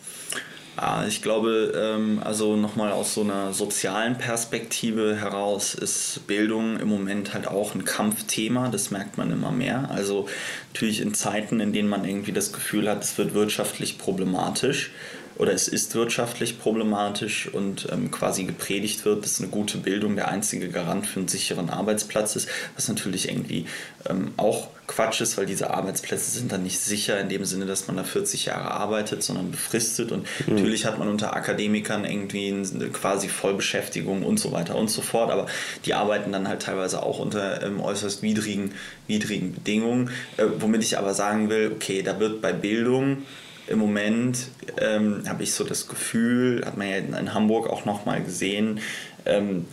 Ja, ich glaube, ähm, also nochmal aus so einer sozialen Perspektive heraus ist Bildung im Moment halt auch ein Kampfthema, das merkt man immer mehr. Also natürlich in Zeiten, in denen man irgendwie das Gefühl hat, es wird wirtschaftlich problematisch, oder es ist wirtschaftlich problematisch und ähm, quasi gepredigt wird, dass eine gute Bildung der einzige Garant für einen sicheren Arbeitsplatz ist, was natürlich irgendwie ähm, auch Quatsch ist, weil diese Arbeitsplätze sind dann nicht sicher in dem Sinne, dass man da 40 Jahre arbeitet, sondern befristet und mhm. natürlich hat man unter Akademikern irgendwie quasi Vollbeschäftigung und so weiter und so fort, aber die arbeiten dann halt teilweise auch unter ähm, äußerst widrigen, widrigen Bedingungen, äh, womit ich aber sagen will, okay, da wird bei Bildung im Moment ähm, habe ich so das Gefühl, hat man ja in Hamburg auch nochmal gesehen, ähm,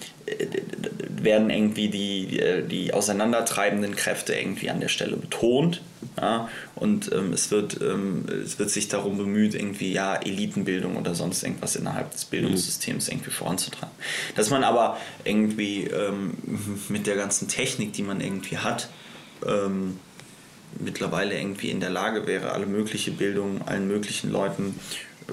werden irgendwie die, die auseinandertreibenden Kräfte irgendwie an der Stelle betont. Ja? Und ähm, es, wird, ähm, es wird sich darum bemüht, irgendwie ja Elitenbildung oder sonst irgendwas innerhalb des Bildungssystems irgendwie voranzutreiben. Dass man aber irgendwie ähm, mit der ganzen Technik, die man irgendwie hat, ähm, mittlerweile irgendwie in der Lage wäre, alle mögliche Bildung allen möglichen Leuten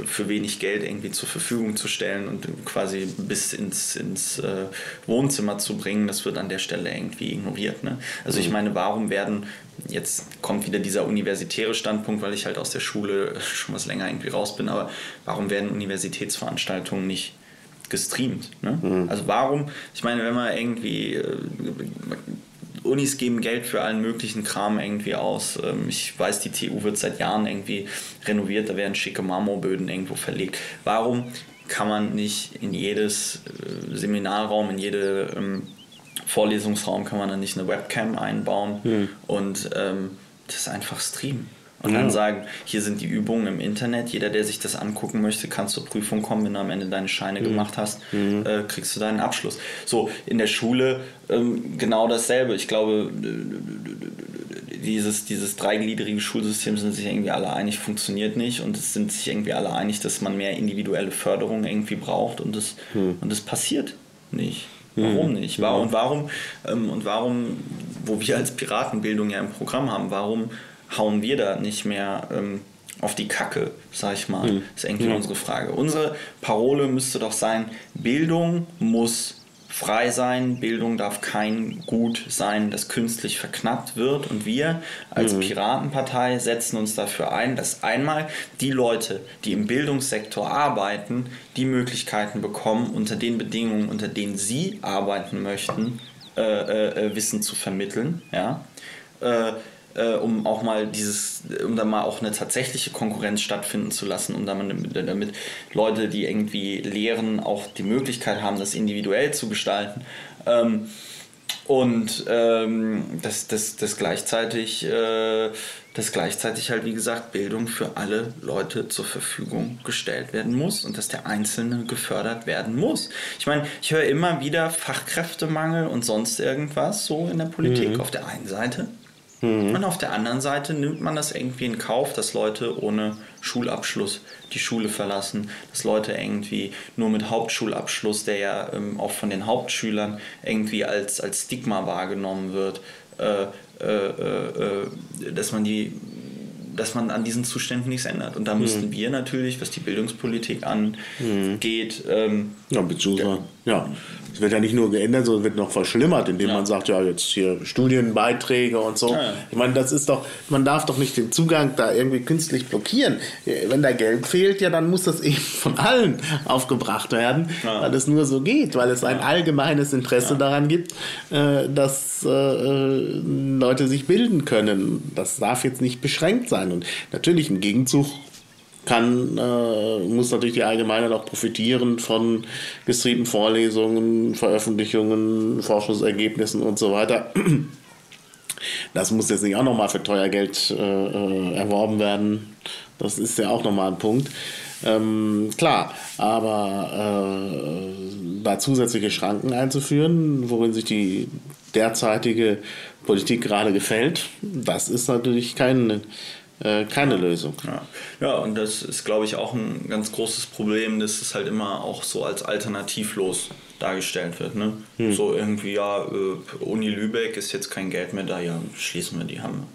für wenig Geld irgendwie zur Verfügung zu stellen und quasi bis ins, ins äh, Wohnzimmer zu bringen, das wird an der Stelle irgendwie ignoriert. Ne? Also ich mhm. meine, warum werden, jetzt kommt wieder dieser universitäre Standpunkt, weil ich halt aus der Schule schon was länger irgendwie raus bin, aber warum werden Universitätsveranstaltungen nicht gestreamt? Ne? Mhm. Also warum, ich meine, wenn man irgendwie äh, Unis geben Geld für allen möglichen Kram irgendwie aus. Ähm, ich weiß, die TU wird seit Jahren irgendwie renoviert, da werden schicke Marmorböden irgendwo verlegt. Warum kann man nicht in jedes äh, Seminarraum, in jede ähm, Vorlesungsraum kann man dann nicht eine Webcam einbauen hm. und ähm, das einfach streamen? Und ja. dann sagen, hier sind die Übungen im Internet, jeder, der sich das angucken möchte, kann zur Prüfung kommen, wenn du am Ende deine Scheine mhm. gemacht hast, mhm. äh, kriegst du deinen Abschluss. So, in der Schule ähm, genau dasselbe. Ich glaube, dieses, dieses dreigliedrige Schulsystem sind sich irgendwie alle einig, funktioniert nicht und es sind sich irgendwie alle einig, dass man mehr individuelle Förderung irgendwie braucht und es mhm. und das passiert nicht. Warum mhm. nicht? Warum, und warum, ähm, und warum, wo wir als Piratenbildung ja im Programm haben, warum hauen wir da nicht mehr ähm, auf die Kacke, sag ich mal, ist irgendwie unsere Frage. Unsere Parole müsste doch sein, Bildung muss frei sein, Bildung darf kein Gut sein, das künstlich verknappt wird. Und wir als Piratenpartei setzen uns dafür ein, dass einmal die Leute, die im Bildungssektor arbeiten, die Möglichkeiten bekommen, unter den Bedingungen, unter denen sie arbeiten möchten, äh, äh, äh, Wissen zu vermitteln. Ja? Äh, äh, um auch mal dieses, um da mal auch eine tatsächliche Konkurrenz stattfinden zu lassen, um damit, damit Leute, die irgendwie lehren, auch die Möglichkeit haben, das individuell zu gestalten. Ähm, und ähm, dass das, das gleichzeitig äh, dass gleichzeitig halt wie gesagt Bildung für alle Leute zur Verfügung gestellt werden muss und dass der Einzelne gefördert werden muss. Ich meine, ich höre immer wieder Fachkräftemangel und sonst irgendwas so in der Politik auf der einen Seite. Und auf der anderen Seite nimmt man das irgendwie in Kauf, dass Leute ohne Schulabschluss die Schule verlassen, dass Leute irgendwie nur mit Hauptschulabschluss, der ja ähm, auch von den Hauptschülern irgendwie als, als Stigma wahrgenommen wird, äh, äh, äh, dass man die dass man an diesen Zuständen nichts ändert. Und da müssten wir natürlich, was die Bildungspolitik angeht, ähm, Ja, beziehungsweise, ja. Es wird ja nicht nur geändert, sondern wird noch verschlimmert, indem man sagt, ja, jetzt hier Studienbeiträge und so. Ja, ja. Ich meine, das ist doch, man darf doch nicht den Zugang da irgendwie künstlich blockieren. Wenn da Geld fehlt, ja, dann muss das eben von allen aufgebracht werden, Ja. weil es nur so geht, weil es ein allgemeines Interesse daran gibt, äh, dass äh, äh, Leute sich bilden können. Das darf jetzt nicht beschränkt sein. Und natürlich im Gegenzug kann, äh, muss natürlich die Allgemeinheit auch profitieren von gestreamten Vorlesungen, Veröffentlichungen, Forschungsergebnissen und so weiter. Das muss jetzt nicht auch nochmal für teuer Geld äh, äh, erworben werden. Das ist ja auch nochmal ein Punkt. Ähm, klar, aber äh, da zusätzliche Schranken einzuführen, worin sich die derzeitige Politik gerade gefällt, das ist natürlich kein, äh, keine Lösung. Ja. ja, und das ist, glaube ich, auch ein ganz großes Problem, dass es halt immer auch so als alternativlos dargestellt wird. Ne? So irgendwie, ja, äh, Uni Lübeck ist jetzt kein Geld mehr da, ja, schließen wir die, haben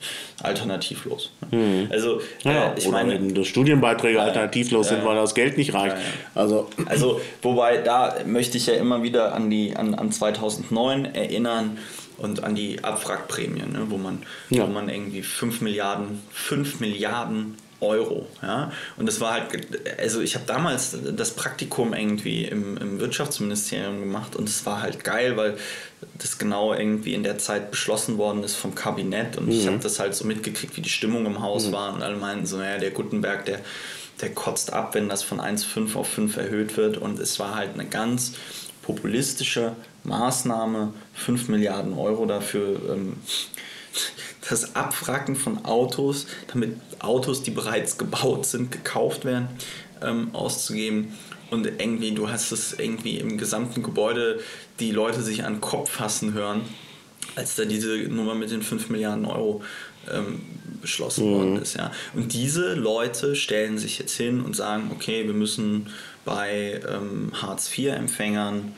alternativlos. Ne? Also, Ja, äh, ich meine, eben, dass Studienbeiträge alternativlos sind, weil das Geld nicht reicht. Ja, ja. Also, Also, wobei, da möchte ich ja immer wieder an, die, an, an 2009 erinnern und an die Abwrackprämien, ne, wo, man, Ja. wo man irgendwie 5 Milliarden, 5 Milliarden Euro, ja, und das war halt, also ich habe damals das Praktikum irgendwie im, im Wirtschaftsministerium gemacht und es war halt geil, weil das genau irgendwie in der Zeit beschlossen worden ist vom Kabinett und ich habe das halt so mitgekriegt, wie die Stimmung im Haus war und alle meinten so, naja, der Gutenberg, der, der kotzt ab, wenn das von 1,5 auf 5 erhöht wird und es war halt eine ganz populistische Maßnahme, 5 Milliarden Euro dafür, ähm, das Abwracken von Autos, damit Autos, die bereits gebaut sind, gekauft werden, ähm, auszugeben. Und irgendwie, du hast es irgendwie im gesamten Gebäude, die Leute sich an den Kopf fassen hören, als da diese Nummer mit den 5 Milliarden Euro ähm, beschlossen worden ist. Ja. Und diese Leute stellen sich jetzt hin und sagen, okay, wir müssen bei ähm, Hartz-IV-Empfängern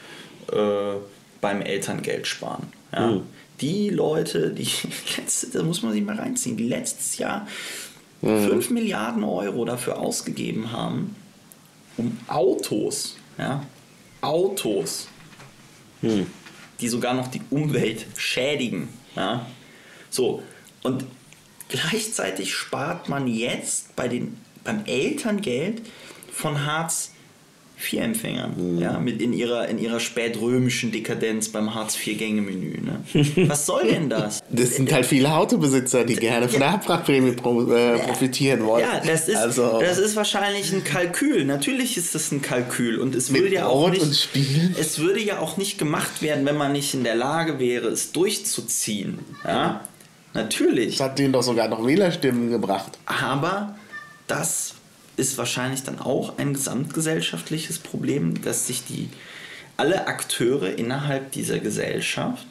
äh, beim Elterngeld sparen. Ja. Die Leute, die letzte, da muss man sich mal reinziehen, die letztes Jahr 5 Milliarden Euro dafür ausgegeben haben, um Autos, ja, Autos, die sogar noch die Umwelt schädigen. Ja? So, und gleichzeitig spart man jetzt bei den, beim Elterngeld von Hartz IV-Empfängern, ja, mit in ihrer, in ihrer spätrömischen Dekadenz beim Hartz-IV-Gänge-Menü. Ne? Was soll denn das? das sind halt viele Autobesitzer, die gerne von der Abwrackprämie pro, äh, profitieren wollen. Ja, das ist, also, das ist wahrscheinlich ein Kalkül. Natürlich ist das ein Kalkül und es würde ja auch nicht, es würde ja auch nicht gemacht werden, wenn man nicht in der Lage wäre, es durchzuziehen. Ja, natürlich. das hat denen doch sogar noch Wählerstimmen gebracht. Aber das ist wahrscheinlich dann auch ein gesamtgesellschaftliches Problem, dass sich die alle Akteure innerhalb dieser Gesellschaft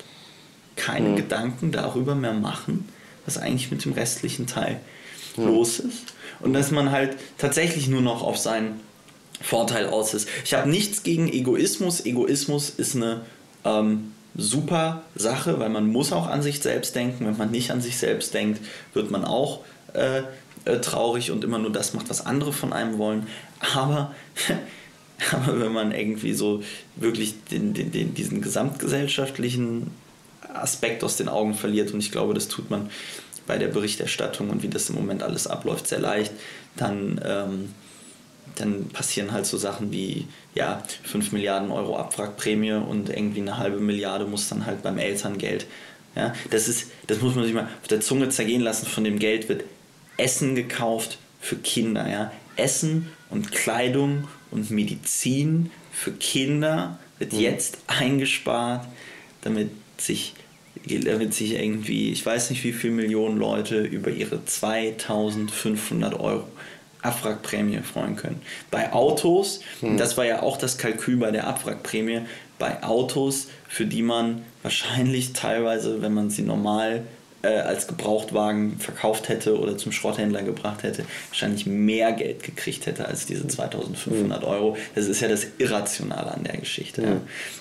keine Gedanken darüber mehr machen, was eigentlich mit dem restlichen Teil los ist. Und dass man halt tatsächlich nur noch auf seinen Vorteil aus ist. Ich habe nichts gegen Egoismus. Egoismus ist eine ähm, super Sache, weil man muss auch an sich selbst denken. Wenn man nicht an sich selbst denkt, wird man auch äh, äh, traurig und immer nur das macht, was andere von einem wollen. Aber, aber wenn man irgendwie so wirklich den, den, den, diesen gesamtgesellschaftlichen Aspekt aus den Augen verliert, und ich glaube, das tut man bei der Berichterstattung und wie das im Moment alles abläuft, sehr leicht, dann, ähm, dann passieren halt so Sachen wie ja, 5 Milliarden Euro Abwrackprämie und irgendwie eine halbe Milliarde muss dann halt beim Elterngeld. Ja, das, ist, das muss man sich mal auf der Zunge zergehen lassen. Von dem Geld wird Essen gekauft für Kinder. Ja? Essen und Kleidung und Medizin für Kinder wird mhm. jetzt eingespart, damit sich, damit sich irgendwie, ich weiß nicht wie viele Millionen Leute über ihre 2500 Euro Abwrackprämie freuen können. Bei Autos, mhm. das war ja auch das Kalkül bei der Abwrackprämie, bei Autos, für die man wahrscheinlich teilweise, wenn man sie normal äh, als Gebrauchtwagen verkauft hätte oder zum Schrotthändler gebracht hätte, wahrscheinlich mehr Geld gekriegt hätte als diese 2500 Euro. Das ist ja das Irrationale an der Geschichte. Ja.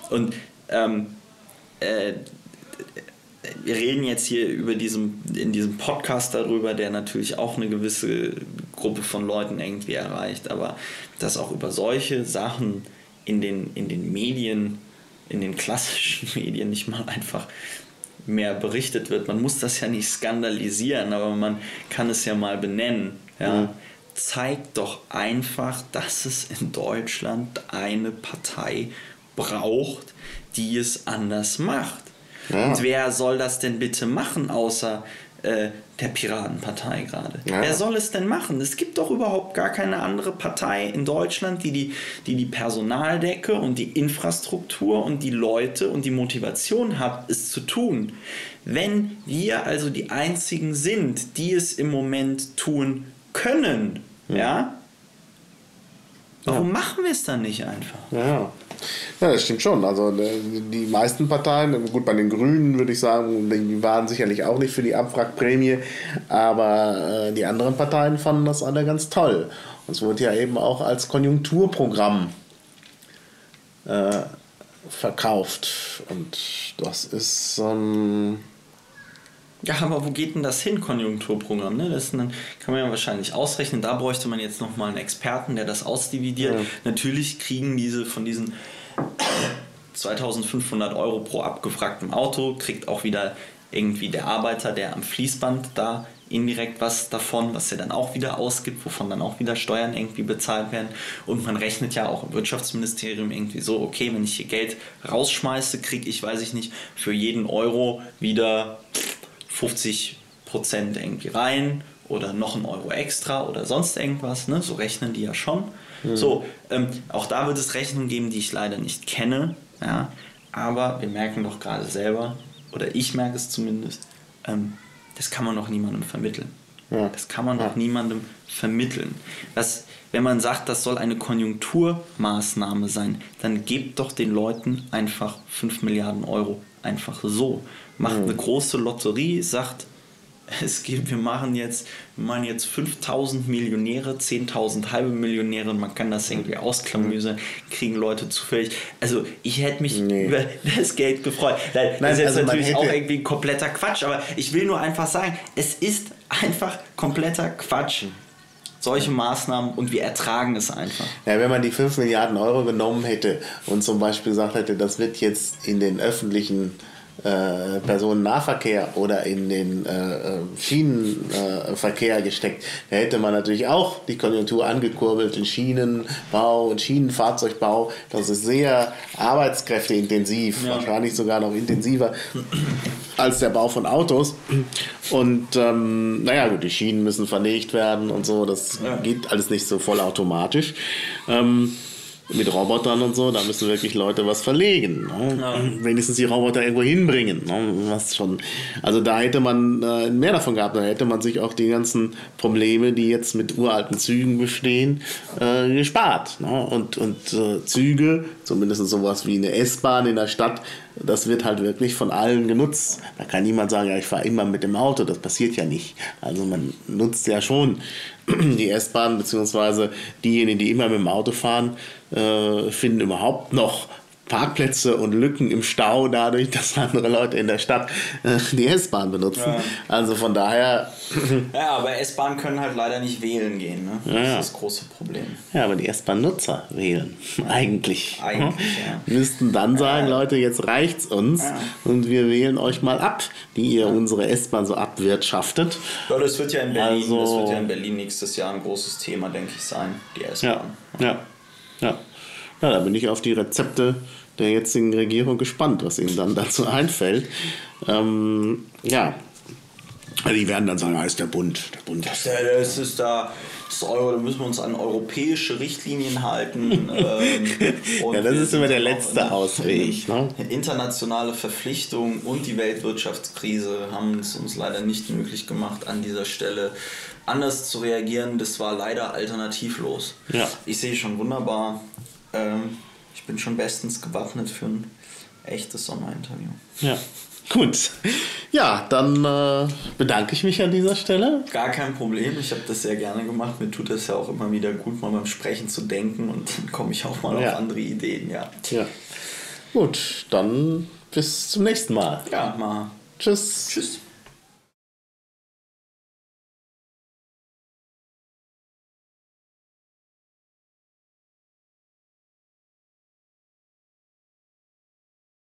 Und ähm, äh, wir reden jetzt hier über diesem, in diesem Podcast darüber, der natürlich auch eine gewisse Gruppe von Leuten irgendwie erreicht, aber dass auch über solche Sachen in den, in den Medien, in den klassischen Medien nicht mal einfach mehr berichtet wird. Man muss das ja nicht skandalisieren, aber man kann es ja mal benennen. Ja. Mhm. Zeigt doch einfach, dass es in Deutschland eine Partei braucht, die es anders macht. Ja. Und wer soll das denn bitte machen, außer äh, der Piratenpartei gerade. Ja. Wer soll es denn machen? Es gibt doch überhaupt gar keine andere Partei in Deutschland, die die, die die Personaldecke und die Infrastruktur und die Leute und die Motivation hat, es zu tun. Wenn wir also die einzigen sind, die es im Moment tun können, ja, ja warum machen wir es dann nicht einfach? Ja. Ja, das stimmt schon. Also äh, die meisten Parteien, gut, bei den Grünen würde ich sagen, die waren sicherlich auch nicht für die Abwrackprämie, aber äh, die anderen Parteien fanden das alle ganz toll. Und es wurde ja eben auch als Konjunkturprogramm äh, verkauft. Und das ist ähm, ja, aber wo geht denn das hin, Konjunkturprogramm? Ne? Das dann kann man ja wahrscheinlich ausrechnen. Da bräuchte man jetzt nochmal einen Experten, der das ausdividiert. Ja. Natürlich kriegen diese von diesen 2500 Euro pro abgefragtem Auto, kriegt auch wieder irgendwie der Arbeiter, der am Fließband da indirekt was davon, was er dann auch wieder ausgibt, wovon dann auch wieder Steuern irgendwie bezahlt werden. Und man rechnet ja auch im Wirtschaftsministerium irgendwie so, okay, wenn ich hier Geld rausschmeiße, kriege ich, weiß ich nicht, für jeden Euro wieder 50 Prozent irgendwie rein oder noch ein Euro extra oder sonst irgendwas. Ne? So rechnen die ja schon. Mhm. So, ähm, auch da wird es Rechnungen geben, die ich leider nicht kenne. Ja? Aber wir merken doch gerade selber, oder ich merke es zumindest, ähm, das kann man doch niemandem vermitteln. Ja. Das kann man ja. doch niemandem vermitteln. Das, wenn man sagt, das soll eine Konjunkturmaßnahme sein, dann gebt doch den Leuten einfach 5 Milliarden Euro. Einfach so macht mhm. eine große Lotterie, sagt, es gibt, wir machen jetzt, wir machen jetzt 5000 Millionäre, 10.000 halbe Millionäre man kann das irgendwie ausklamüsern, kriegen Leute zufällig. Also ich hätte mich nee. über das Geld gefreut. Das Nein, ist jetzt also natürlich auch irgendwie kompletter Quatsch, aber ich will nur einfach sagen, es ist einfach kompletter Quatsch solche Maßnahmen und wir ertragen es einfach. Ja, wenn man die 5 Milliarden Euro genommen hätte und zum Beispiel gesagt hätte, das wird jetzt in den öffentlichen äh, Personennahverkehr oder in den äh, äh, Schienenverkehr gesteckt. Da hätte man natürlich auch die Konjunktur angekurbelt in Schienenbau und Schienenfahrzeugbau. Das ist sehr arbeitskräfteintensiv, ja. wahrscheinlich sogar noch intensiver als der Bau von Autos. Und ähm, naja, gut, die Schienen müssen verlegt werden und so. Das ja. geht alles nicht so vollautomatisch. Ähm, mit Robotern und so, da müssen wirklich Leute was verlegen. Ne? Ja. Wenigstens die Roboter irgendwo hinbringen. Ne? Was schon. Also da hätte man äh, mehr davon gehabt. Da hätte man sich auch die ganzen Probleme, die jetzt mit uralten Zügen bestehen, äh, gespart. Ne? Und, und äh, Züge, zumindest sowas wie eine S-Bahn in der Stadt, das wird halt wirklich von allen genutzt. Da kann niemand sagen, ja, ich fahre immer mit dem Auto. Das passiert ja nicht. Also man nutzt ja schon die S-Bahn, beziehungsweise diejenigen, die immer mit dem Auto fahren, äh, finden überhaupt noch Parkplätze und Lücken im Stau dadurch, dass andere Leute in der Stadt äh, die S-Bahn benutzen. Ja. Also von daher. Ja, aber S-Bahn können halt leider nicht wählen gehen. Ne? Das ja. ist das große Problem. Ja, aber die S-Bahn-Nutzer wählen. Eigentlich. Eigentlich, ja. Müssten dann sagen, Leute, jetzt reicht's uns und wir wählen euch mal ab, die ihr unsere S-Bahn so abwirtschaftet. Ja, das wird ja in Berlin, also, das wird ja in Berlin nächstes Jahr ein großes Thema, denke ich, sein, die S-Bahn. Ja, ja, ja. Ja, da bin ich auf die Rezepte der jetzigen Regierung gespannt, was ihnen dann dazu einfällt. Ähm, ja, also die werden dann sagen, ah, ist der Bund. Der Bund das, das ist da, das Euro, da müssen wir uns an europäische Richtlinien halten. ähm, ja, das ist immer der letzte Ausweg. Ne? Internationale Verpflichtungen und die Weltwirtschaftskrise haben es uns leider nicht möglich gemacht, an dieser Stelle anders zu reagieren. Das war leider alternativlos. Ja. Ich sehe schon wunderbar. Ähm, bin schon bestens gewappnet für ein echtes Sommerinterview. Ja. Gut. Ja, dann äh, bedanke ich mich an dieser Stelle. Gar kein Problem. Ich habe das sehr gerne gemacht. Mir tut es ja auch immer wieder gut, mal beim Sprechen zu denken und dann komme ich auch mal ja. auf andere Ideen. Ja. ja. Gut, dann bis zum nächsten Mal. Ja, mal. Tschüss. Tschüss.